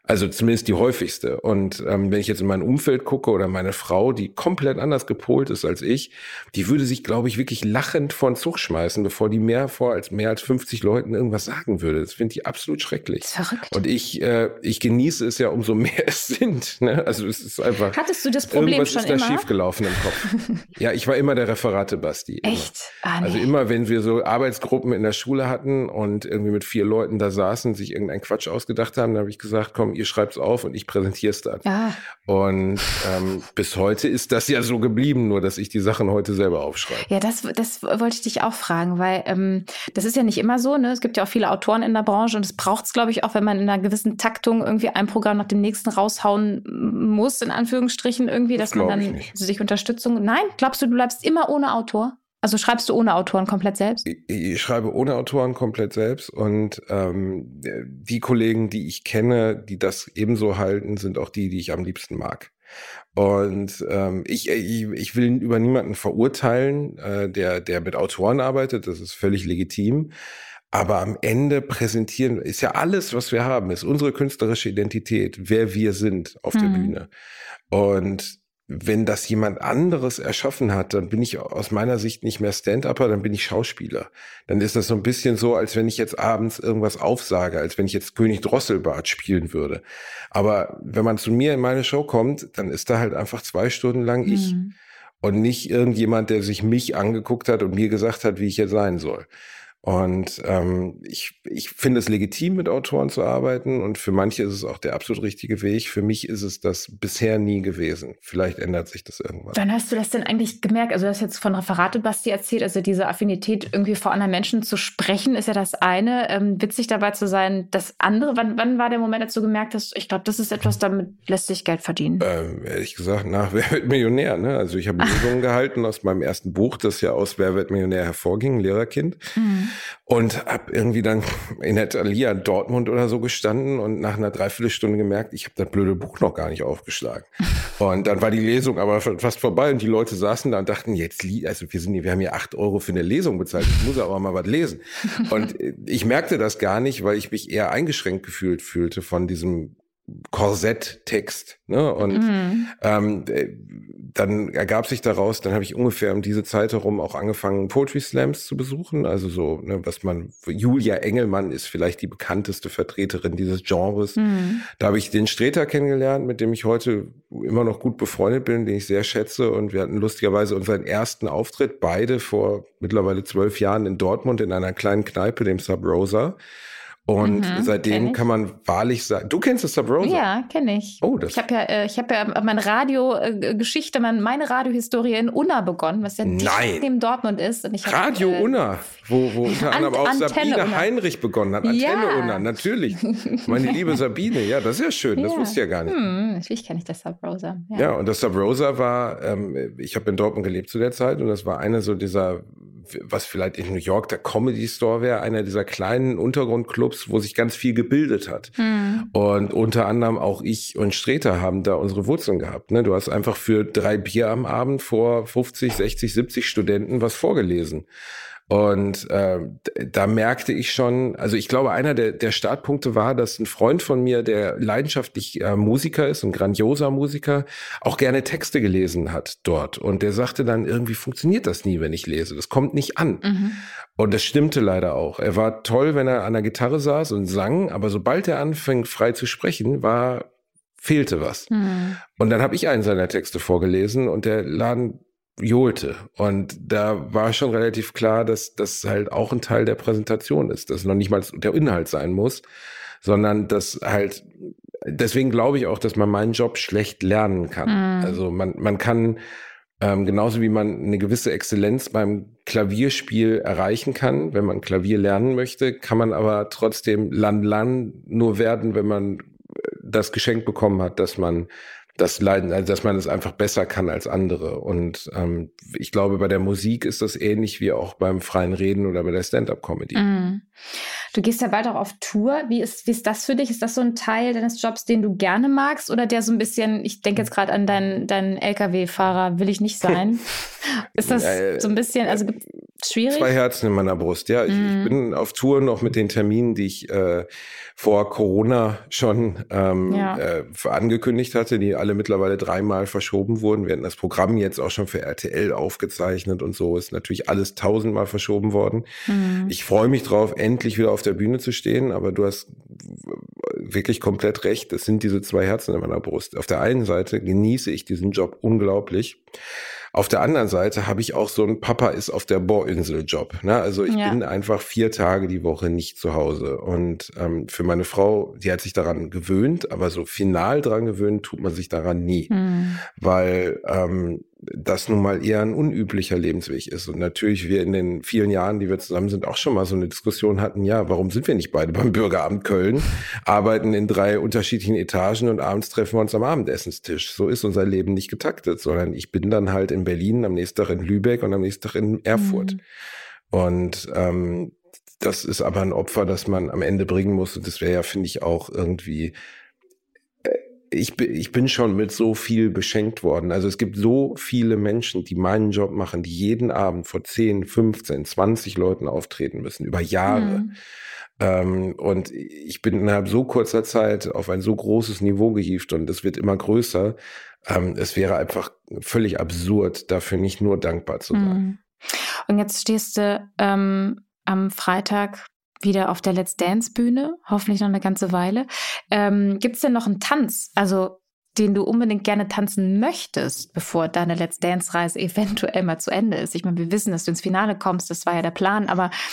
Also zumindest die häufigste. Und ähm, wenn ich jetzt in mein Umfeld gucke oder meine Frau, die komplett anders gepolt ist als ich, die würde sich, glaube ich, wirklich lachend vor den Zug schmeißen, bevor die mehr vor als mehr als 50 Leuten irgendwas sagen würde. Das finde ich absolut schrecklich. Verrückt. Und ich, äh, ich genieße es ja, umso mehr es sind. Ne? Also es ist einfach. Hattest du das Problem irgendwas schon ist da schiefgelaufen im Kopf. ja, ich war immer der Referate Basti. Echt? Ah, nee. Also immer, wenn wir so Arbeitsgruppen in der Schule hatten und irgendwie mit vier Leuten da saßen, sich irgendeinen Quatsch ausgedacht haben, dann habe ich gesagt, komm, ihr schreibt es auf und ich präsentiere es dann. Ja. Und ähm, bis heute ist das ja so geblieben, nur dass ich die Sachen heute selber aufschreibe. Ja, das, das wollte ich dich auch fragen, weil ähm, das ist ja nicht immer so. Ne? Es gibt ja auch viele Autoren in der Branche und es braucht es, glaube ich, auch, wenn man in einer gewissen Taktung irgendwie ein Programm nach dem nächsten raushauen muss, in Anführungsstrichen irgendwie, das dass man dann sich Unterstützung. Nein, glaubst du, du bleibst immer ohne Autor? Also schreibst du ohne Autoren komplett selbst? Ich, schreibe ohne Autoren komplett selbst und ähm, die Kollegen, die ich kenne, die das ebenso halten, sind auch die, die ich am liebsten mag. Und ähm, ich, ich, ich will über niemanden verurteilen, äh, der, der mit Autoren arbeitet, das ist völlig legitim. Aber am Ende präsentieren ist ja alles, was wir haben, ist unsere künstlerische Identität, wer wir sind auf mhm. der Bühne. Und wenn das jemand anderes erschaffen hat, dann bin ich aus meiner Sicht nicht mehr Stand-Upper, dann bin ich Schauspieler. Dann ist das so ein bisschen so, als wenn ich jetzt abends irgendwas aufsage, als wenn ich jetzt König Drosselbart spielen würde. Aber wenn man zu mir in meine Show kommt, dann ist da halt einfach zwei Stunden lang mhm. ich. Und nicht irgendjemand, der sich mich angeguckt hat und mir gesagt hat, wie ich jetzt sein soll. Und ähm, ich, ich finde es legitim, mit Autoren zu arbeiten und für manche ist es auch der absolut richtige Weg. Für mich ist es das bisher nie gewesen. Vielleicht ändert sich das irgendwann. Wann hast du das denn eigentlich gemerkt? Also du hast jetzt von Referate, Basti, erzählt, also diese Affinität, irgendwie vor anderen Menschen zu sprechen, ist ja das eine. Ähm, witzig dabei zu sein, das andere. Wann, wann war der Moment, als du gemerkt hast, ich glaube, das ist etwas, damit lässt sich Geld verdienen? Ähm, ehrlich gesagt, nach Wer wird Millionär? Ne? Also ich habe Lesungen gehalten aus meinem ersten Buch, das ja aus Wer wird Millionär hervorging, Lehrerkind. Mhm und habe irgendwie dann in der Thalia Dortmund oder so gestanden und nach einer Dreiviertelstunde gemerkt, ich habe das blöde Buch noch gar nicht aufgeschlagen. Und dann war die Lesung aber fast vorbei und die Leute saßen da und dachten, jetzt, also wir sind hier, wir haben hier acht Euro für eine Lesung bezahlt, ich muss aber mal was lesen. Und ich merkte das gar nicht, weil ich mich eher eingeschränkt gefühlt fühlte von diesem Korsetttext. Ne? Und mhm. ähm, dann ergab sich daraus, dann habe ich ungefähr um diese Zeit herum auch angefangen, Poetry Slams zu besuchen. Also so, ne, was man, Julia Engelmann ist vielleicht die bekannteste Vertreterin dieses Genres. Mhm. Da habe ich den Streter kennengelernt, mit dem ich heute immer noch gut befreundet bin, den ich sehr schätze. Und wir hatten lustigerweise unseren ersten Auftritt, beide vor mittlerweile zwölf Jahren in Dortmund in einer kleinen Kneipe, dem Sub Rosa. Und mhm, seitdem kann man wahrlich sagen, du kennst das Sub Rosa? Ja, kenne ich. Oh, das ich habe ja, äh, ich habe ja meine Radiogeschichte, meine Radiohistorie in Unna begonnen, was ja Nein. neben Dortmund ist. Und ich hab, Radio äh, Unna, wo, wo unter anderem auch Antenne Sabine Unna. Heinrich begonnen hat. Antenne ja. Unna, natürlich. Meine liebe Sabine, ja, das ist ja schön, das ja. wusste ich ja gar nicht. Hm, natürlich kenne ich das Sub Rosa. Ja. ja, und das Sub Rosa war, ähm, ich habe in Dortmund gelebt zu der Zeit und das war eine so dieser was vielleicht in New York der Comedy Store wäre, einer dieser kleinen Untergrundclubs, wo sich ganz viel gebildet hat. Mhm. Und unter anderem auch ich und Streter haben da unsere Wurzeln gehabt. Ne? Du hast einfach für drei Bier am Abend vor 50, 60, 70 Studenten was vorgelesen. Und äh, da merkte ich schon, also ich glaube, einer der, der Startpunkte war, dass ein Freund von mir, der leidenschaftlich äh, Musiker ist, ein grandioser Musiker, auch gerne Texte gelesen hat dort. Und der sagte dann, irgendwie funktioniert das nie, wenn ich lese. Das kommt nicht an. Mhm. Und das stimmte leider auch. Er war toll, wenn er an der Gitarre saß und sang, aber sobald er anfängt, frei zu sprechen, war fehlte was. Mhm. Und dann habe ich einen seiner Texte vorgelesen und der Laden johlte. Und da war schon relativ klar, dass das halt auch ein Teil der Präsentation ist, dass noch nicht mal der Inhalt sein muss, sondern dass halt, deswegen glaube ich auch, dass man meinen Job schlecht lernen kann. Mhm. Also man, man kann, ähm, genauso wie man eine gewisse Exzellenz beim Klavierspiel erreichen kann, wenn man Klavier lernen möchte, kann man aber trotzdem Lan Lan nur werden, wenn man das Geschenk bekommen hat, dass man das Leiden, also dass man es einfach besser kann als andere. Und ähm, ich glaube, bei der Musik ist das ähnlich wie auch beim freien Reden oder bei der Stand-up-Comedy. Mm. Du gehst ja bald auch auf Tour. Wie ist, wie ist das für dich? Ist das so ein Teil deines Jobs, den du gerne magst? Oder der so ein bisschen, ich denke jetzt gerade an deinen, deinen LKW-Fahrer, will ich nicht sein. ist das so ein bisschen, also schwierig? Zwei Herzen in meiner Brust, ja. Mm. Ich, ich, mhm. bin auf Tour noch mit den Terminen, die ich äh, vor Corona schon ähm, ja. äh, angekündigt hatte, die alle mittlerweile dreimal verschoben wurden. Wir hatten das Programm jetzt auch schon für RTL aufgezeichnet und so ist natürlich alles tausendmal verschoben worden. Mhm. Ich freue mich drauf, endlich wieder auf der Bühne zu stehen, aber du hast wirklich komplett recht. Es sind diese zwei Herzen in meiner Brust. Auf der einen Seite genieße ich diesen Job unglaublich. Auf der anderen Seite habe ich auch so ein Papa ist auf der Bohrinsel-Job. Ne? Also ich ja. bin einfach vier Tage die Woche nicht zu Hause. Und ähm, für meine Frau, die hat sich daran gewöhnt, aber so final dran gewöhnt tut man sich daran nie. Mhm. Weil ähm, das nun mal eher ein unüblicher Lebensweg ist. Und natürlich wir in den vielen Jahren, die wir zusammen sind, auch schon mal so eine Diskussion hatten, ja, warum sind wir nicht beide beim Bürgeramt Köln, arbeiten in drei unterschiedlichen Etagen und abends treffen wir uns am Abendessenstisch. So ist unser Leben nicht getaktet, sondern ich bin dann halt in Berlin, am nächsten Tag in Lübeck und am nächsten Tag in Erfurt. Mhm. Und ähm, das ist aber ein Opfer, das man am Ende bringen muss. Und das wäre ja, finde ich, auch irgendwie ich, bin, ich bin schon mit so viel beschenkt worden. Also es gibt so viele Menschen, die meinen Job machen, die jeden Abend vor 10, 15, 20 Leuten auftreten müssen, über Jahre. Mhm. Ähm, und ich bin innerhalb so kurzer Zeit auf ein so großes Niveau gehievt und es wird immer größer. Ähm, es wäre einfach völlig absurd, dafür nicht nur dankbar zu sein. Mhm. Und jetzt stehst du ähm, am Freitag wieder auf der Let's Dance Bühne, hoffentlich noch eine ganze Weile. Ähm, Gibt es denn noch einen Tanz, also den du unbedingt gerne tanzen möchtest, bevor deine Let's Dance Reise eventuell mal zu Ende ist? Ich meine, wir wissen, dass du ins Finale kommst, das war ja der Plan, aber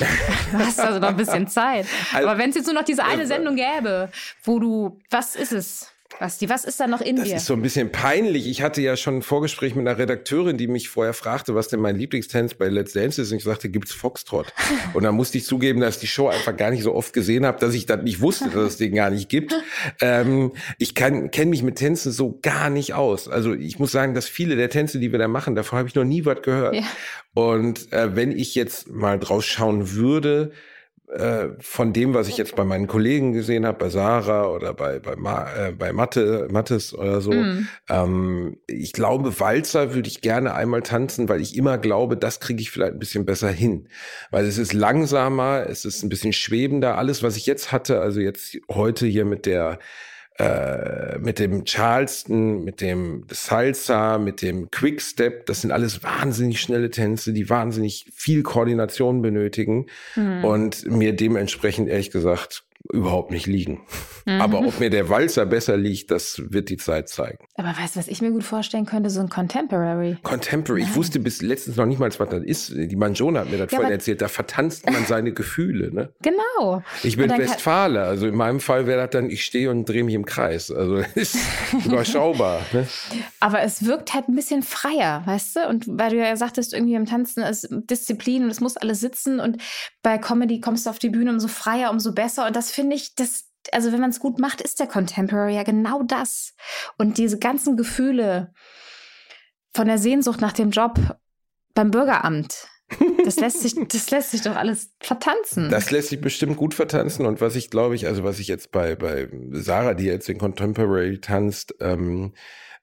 du hast also noch ein bisschen Zeit. Also, aber wenn es jetzt nur noch diese eine Sendung gäbe, wo du, was ist es? Basti, was ist da noch in das dir? Das ist so ein bisschen peinlich. Ich hatte ja schon ein Vorgespräch mit einer Redakteurin, die mich vorher fragte, was denn mein Lieblingstanz bei Let's Dance ist. Und ich sagte, gibt's Foxtrot? Und dann musste ich zugeben, dass ich die Show einfach gar nicht so oft gesehen habe, dass ich das nicht wusste, dass es den gar nicht gibt. Ähm, ich kenne mich mit Tänzen so gar nicht aus. Also ich muss sagen, dass viele der Tänze, die wir da machen, davon habe ich noch nie was gehört. Ja. Und äh, wenn ich jetzt mal draus schauen würde, äh, von dem, was ich jetzt bei meinen Kollegen gesehen habe, bei Sarah oder bei, bei, Ma, äh, bei Mathe, Mattes oder so. Mm. Ähm, ich glaube, Walzer würde ich gerne einmal tanzen, weil ich immer glaube, das kriege ich vielleicht ein bisschen besser hin. Weil es ist langsamer, es ist ein bisschen schwebender. Alles, was ich jetzt hatte, also jetzt heute hier mit der äh, mit dem Charleston, mit dem Salsa, mit dem Quickstep, das sind alles wahnsinnig schnelle Tänze, die wahnsinnig viel Koordination benötigen mhm. und mir dementsprechend ehrlich gesagt überhaupt nicht liegen. Mhm. Aber ob mir der Walzer besser liegt, das wird die Zeit zeigen. Aber weißt du, was ich mir gut vorstellen könnte? So ein Contemporary. Contemporary. Ich wusste bis letztens noch nicht mal, was das ist. Die Manjona hat mir das ja, vorhin erzählt. Da vertanzt man seine Gefühle. Ne? Genau. Ich bin Westfale. Also in meinem Fall wäre das dann, ich stehe und drehe mich im Kreis. Also ist überschaubar. Ne? Aber es wirkt halt ein bisschen freier, weißt du? Und weil du ja sagtest, irgendwie im Tanzen ist Disziplin und es muss alles sitzen. Und bei Comedy kommst du auf die Bühne umso freier, umso besser. Und das finde ich, das, also wenn man es gut macht, ist der Contemporary ja genau das. Und diese ganzen Gefühle von der Sehnsucht nach dem Job beim Bürgeramt, das lässt sich, das lässt sich doch alles vertanzen. Das lässt sich bestimmt gut vertanzen. Und was ich glaube ich, also was ich jetzt bei, bei Sarah, die jetzt den Contemporary tanzt, ähm,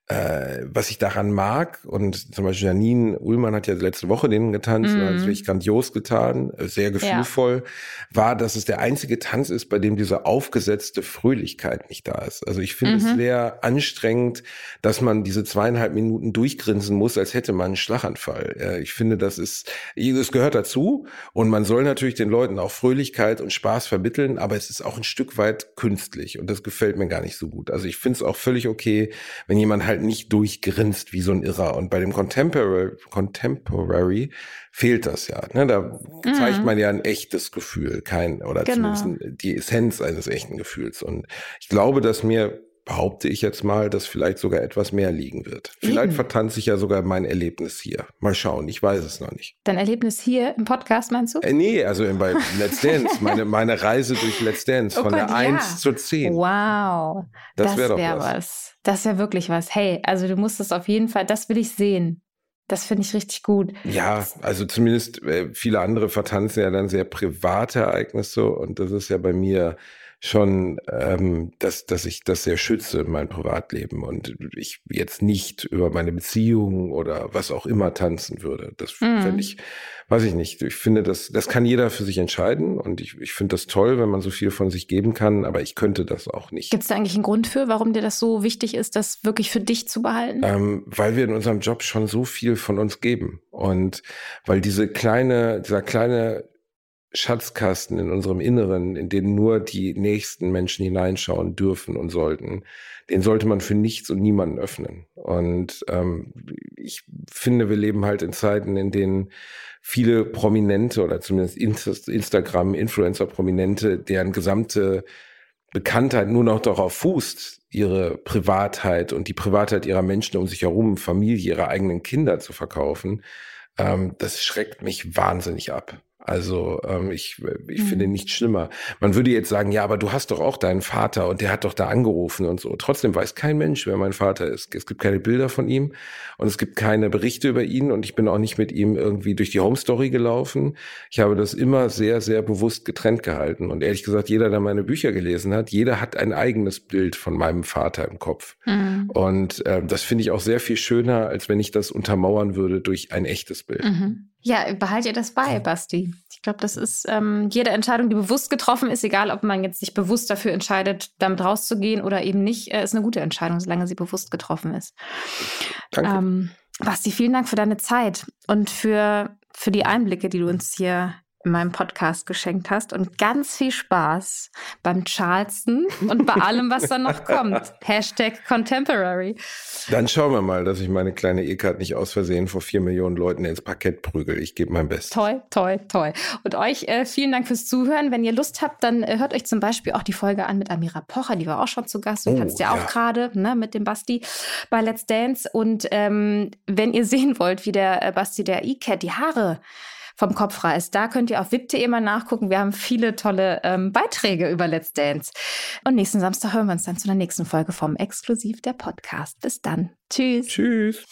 äh, was ich daran mag, und zum Beispiel Janine Ullmann hat ja letzte Woche den getanzt, mhm. und hat es wirklich grandios getan, äh, sehr gefühlvoll, ja. war, dass es der einzige Tanz ist, bei dem diese aufgesetzte Fröhlichkeit nicht da ist. Also ich finde mhm. es sehr anstrengend, dass man diese zweieinhalb Minuten durchgrinsen muss, als hätte man einen Schlaganfall. Äh, ich finde, das ist, es gehört dazu und man soll natürlich den Leuten auch Fröhlichkeit und Spaß vermitteln, aber es ist auch ein Stück weit künstlich und das gefällt mir gar nicht so gut. Also ich finde es auch völlig okay, wenn jemand halt nicht durchgrinst wie so ein Irrer. Und bei dem Contemporary, Contemporary fehlt das ja. Ne? Da mhm. zeigt man ja ein echtes Gefühl, kein, oder genau. zumindest die Essenz eines echten Gefühls. Und ich glaube, dass mir behaupte ich jetzt mal, dass vielleicht sogar etwas mehr liegen wird. Vielleicht Eben. vertanze ich ja sogar mein Erlebnis hier. Mal schauen, ich weiß es noch nicht. Dein Erlebnis hier im Podcast, meinst du? Äh, nee, also bei Let's Dance, meine, meine Reise durch Let's Dance oh von Gott, der ja. 1 zur 10. Wow. Das, das wäre doch wär was. was. Das wäre wirklich was. Hey, also du musst es auf jeden Fall, das will ich sehen. Das finde ich richtig gut. Ja, also zumindest äh, viele andere vertanzen ja dann sehr private Ereignisse und das ist ja bei mir schon, ähm, dass, dass ich das sehr schütze, mein Privatleben und ich jetzt nicht über meine Beziehungen oder was auch immer tanzen würde. Das mm. fände ich, weiß ich nicht. Ich finde, das, das kann jeder für sich entscheiden und ich, ich finde das toll, wenn man so viel von sich geben kann, aber ich könnte das auch nicht. Gibt es da eigentlich einen Grund für, warum dir das so wichtig ist, das wirklich für dich zu behalten? Ähm, weil wir in unserem Job schon so viel von uns geben und weil diese kleine, dieser kleine Schatzkasten in unserem Inneren, in den nur die nächsten Menschen hineinschauen dürfen und sollten, den sollte man für nichts und niemanden öffnen. Und ähm, ich finde, wir leben halt in Zeiten, in denen viele Prominente oder zumindest Instagram-Influencer-Prominente, deren gesamte Bekanntheit nur noch darauf fußt, ihre Privatheit und die Privatheit ihrer Menschen um sich herum, Familie, ihre eigenen Kinder zu verkaufen, ähm, das schreckt mich wahnsinnig ab. Also ähm, ich, ich mhm. finde nichts schlimmer. Man würde jetzt sagen, ja, aber du hast doch auch deinen Vater und der hat doch da angerufen und so. Trotzdem weiß kein Mensch, wer mein Vater ist. Es gibt keine Bilder von ihm und es gibt keine Berichte über ihn und ich bin auch nicht mit ihm irgendwie durch die Home Story gelaufen. Ich habe das immer sehr, sehr bewusst getrennt gehalten. Und ehrlich gesagt, jeder, der meine Bücher gelesen hat, jeder hat ein eigenes Bild von meinem Vater im Kopf. Mhm. Und äh, das finde ich auch sehr viel schöner, als wenn ich das untermauern würde durch ein echtes Bild. Mhm. Ja, behalt ihr das bei, Basti. Ich glaube, das ist ähm, jede Entscheidung, die bewusst getroffen ist, egal ob man jetzt sich bewusst dafür entscheidet, damit rauszugehen oder eben nicht, äh, ist eine gute Entscheidung, solange sie bewusst getroffen ist. Danke. Ähm, Basti, vielen Dank für deine Zeit und für, für die Einblicke, die du uns hier meinem Podcast geschenkt hast und ganz viel Spaß beim Charleston und bei allem, was da noch kommt. Hashtag Contemporary. Dann schauen wir mal, dass ich meine kleine E-Card nicht aus Versehen vor vier Millionen Leuten ins Parkett prügel. Ich gebe mein Bestes. Toll, toll, toll. Und euch äh, vielen Dank fürs Zuhören. Wenn ihr Lust habt, dann äh, hört euch zum Beispiel auch die Folge an mit Amira Pocher. Die war auch schon zu Gast. Du oh, kannst ja auch gerade ne, mit dem Basti bei Let's Dance. Und ähm, wenn ihr sehen wollt, wie der äh, Basti der E-Cat die Haare vom Kopf reißt. Da könnt ihr auf wip.de mal nachgucken. Wir haben viele tolle ähm, Beiträge über Let's Dance. Und nächsten Samstag hören wir uns dann zu der nächsten Folge vom Exklusiv der Podcast. Bis dann. Tschüss. Tschüss.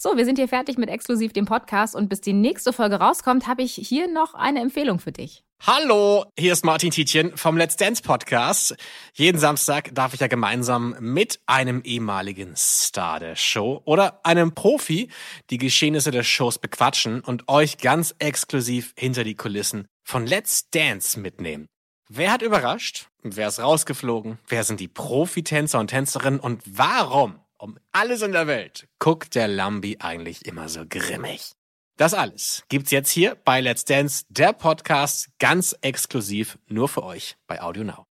So, wir sind hier fertig mit exklusiv dem Podcast und bis die nächste Folge rauskommt, habe ich hier noch eine Empfehlung für dich. Hallo, hier ist Martin Tietjen vom Let's Dance Podcast. Jeden Samstag darf ich ja gemeinsam mit einem ehemaligen Star der Show oder einem Profi die Geschehnisse der Shows bequatschen und euch ganz exklusiv hinter die Kulissen von Let's Dance mitnehmen. Wer hat überrascht? Wer ist rausgeflogen? Wer sind die Profitänzer und Tänzerinnen und warum um alles in der Welt guckt der Lambi eigentlich immer so grimmig? Das alles gibt's jetzt hier bei Let's Dance, der Podcast, ganz exklusiv nur für euch bei Audio Now.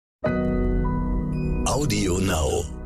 Audio Now.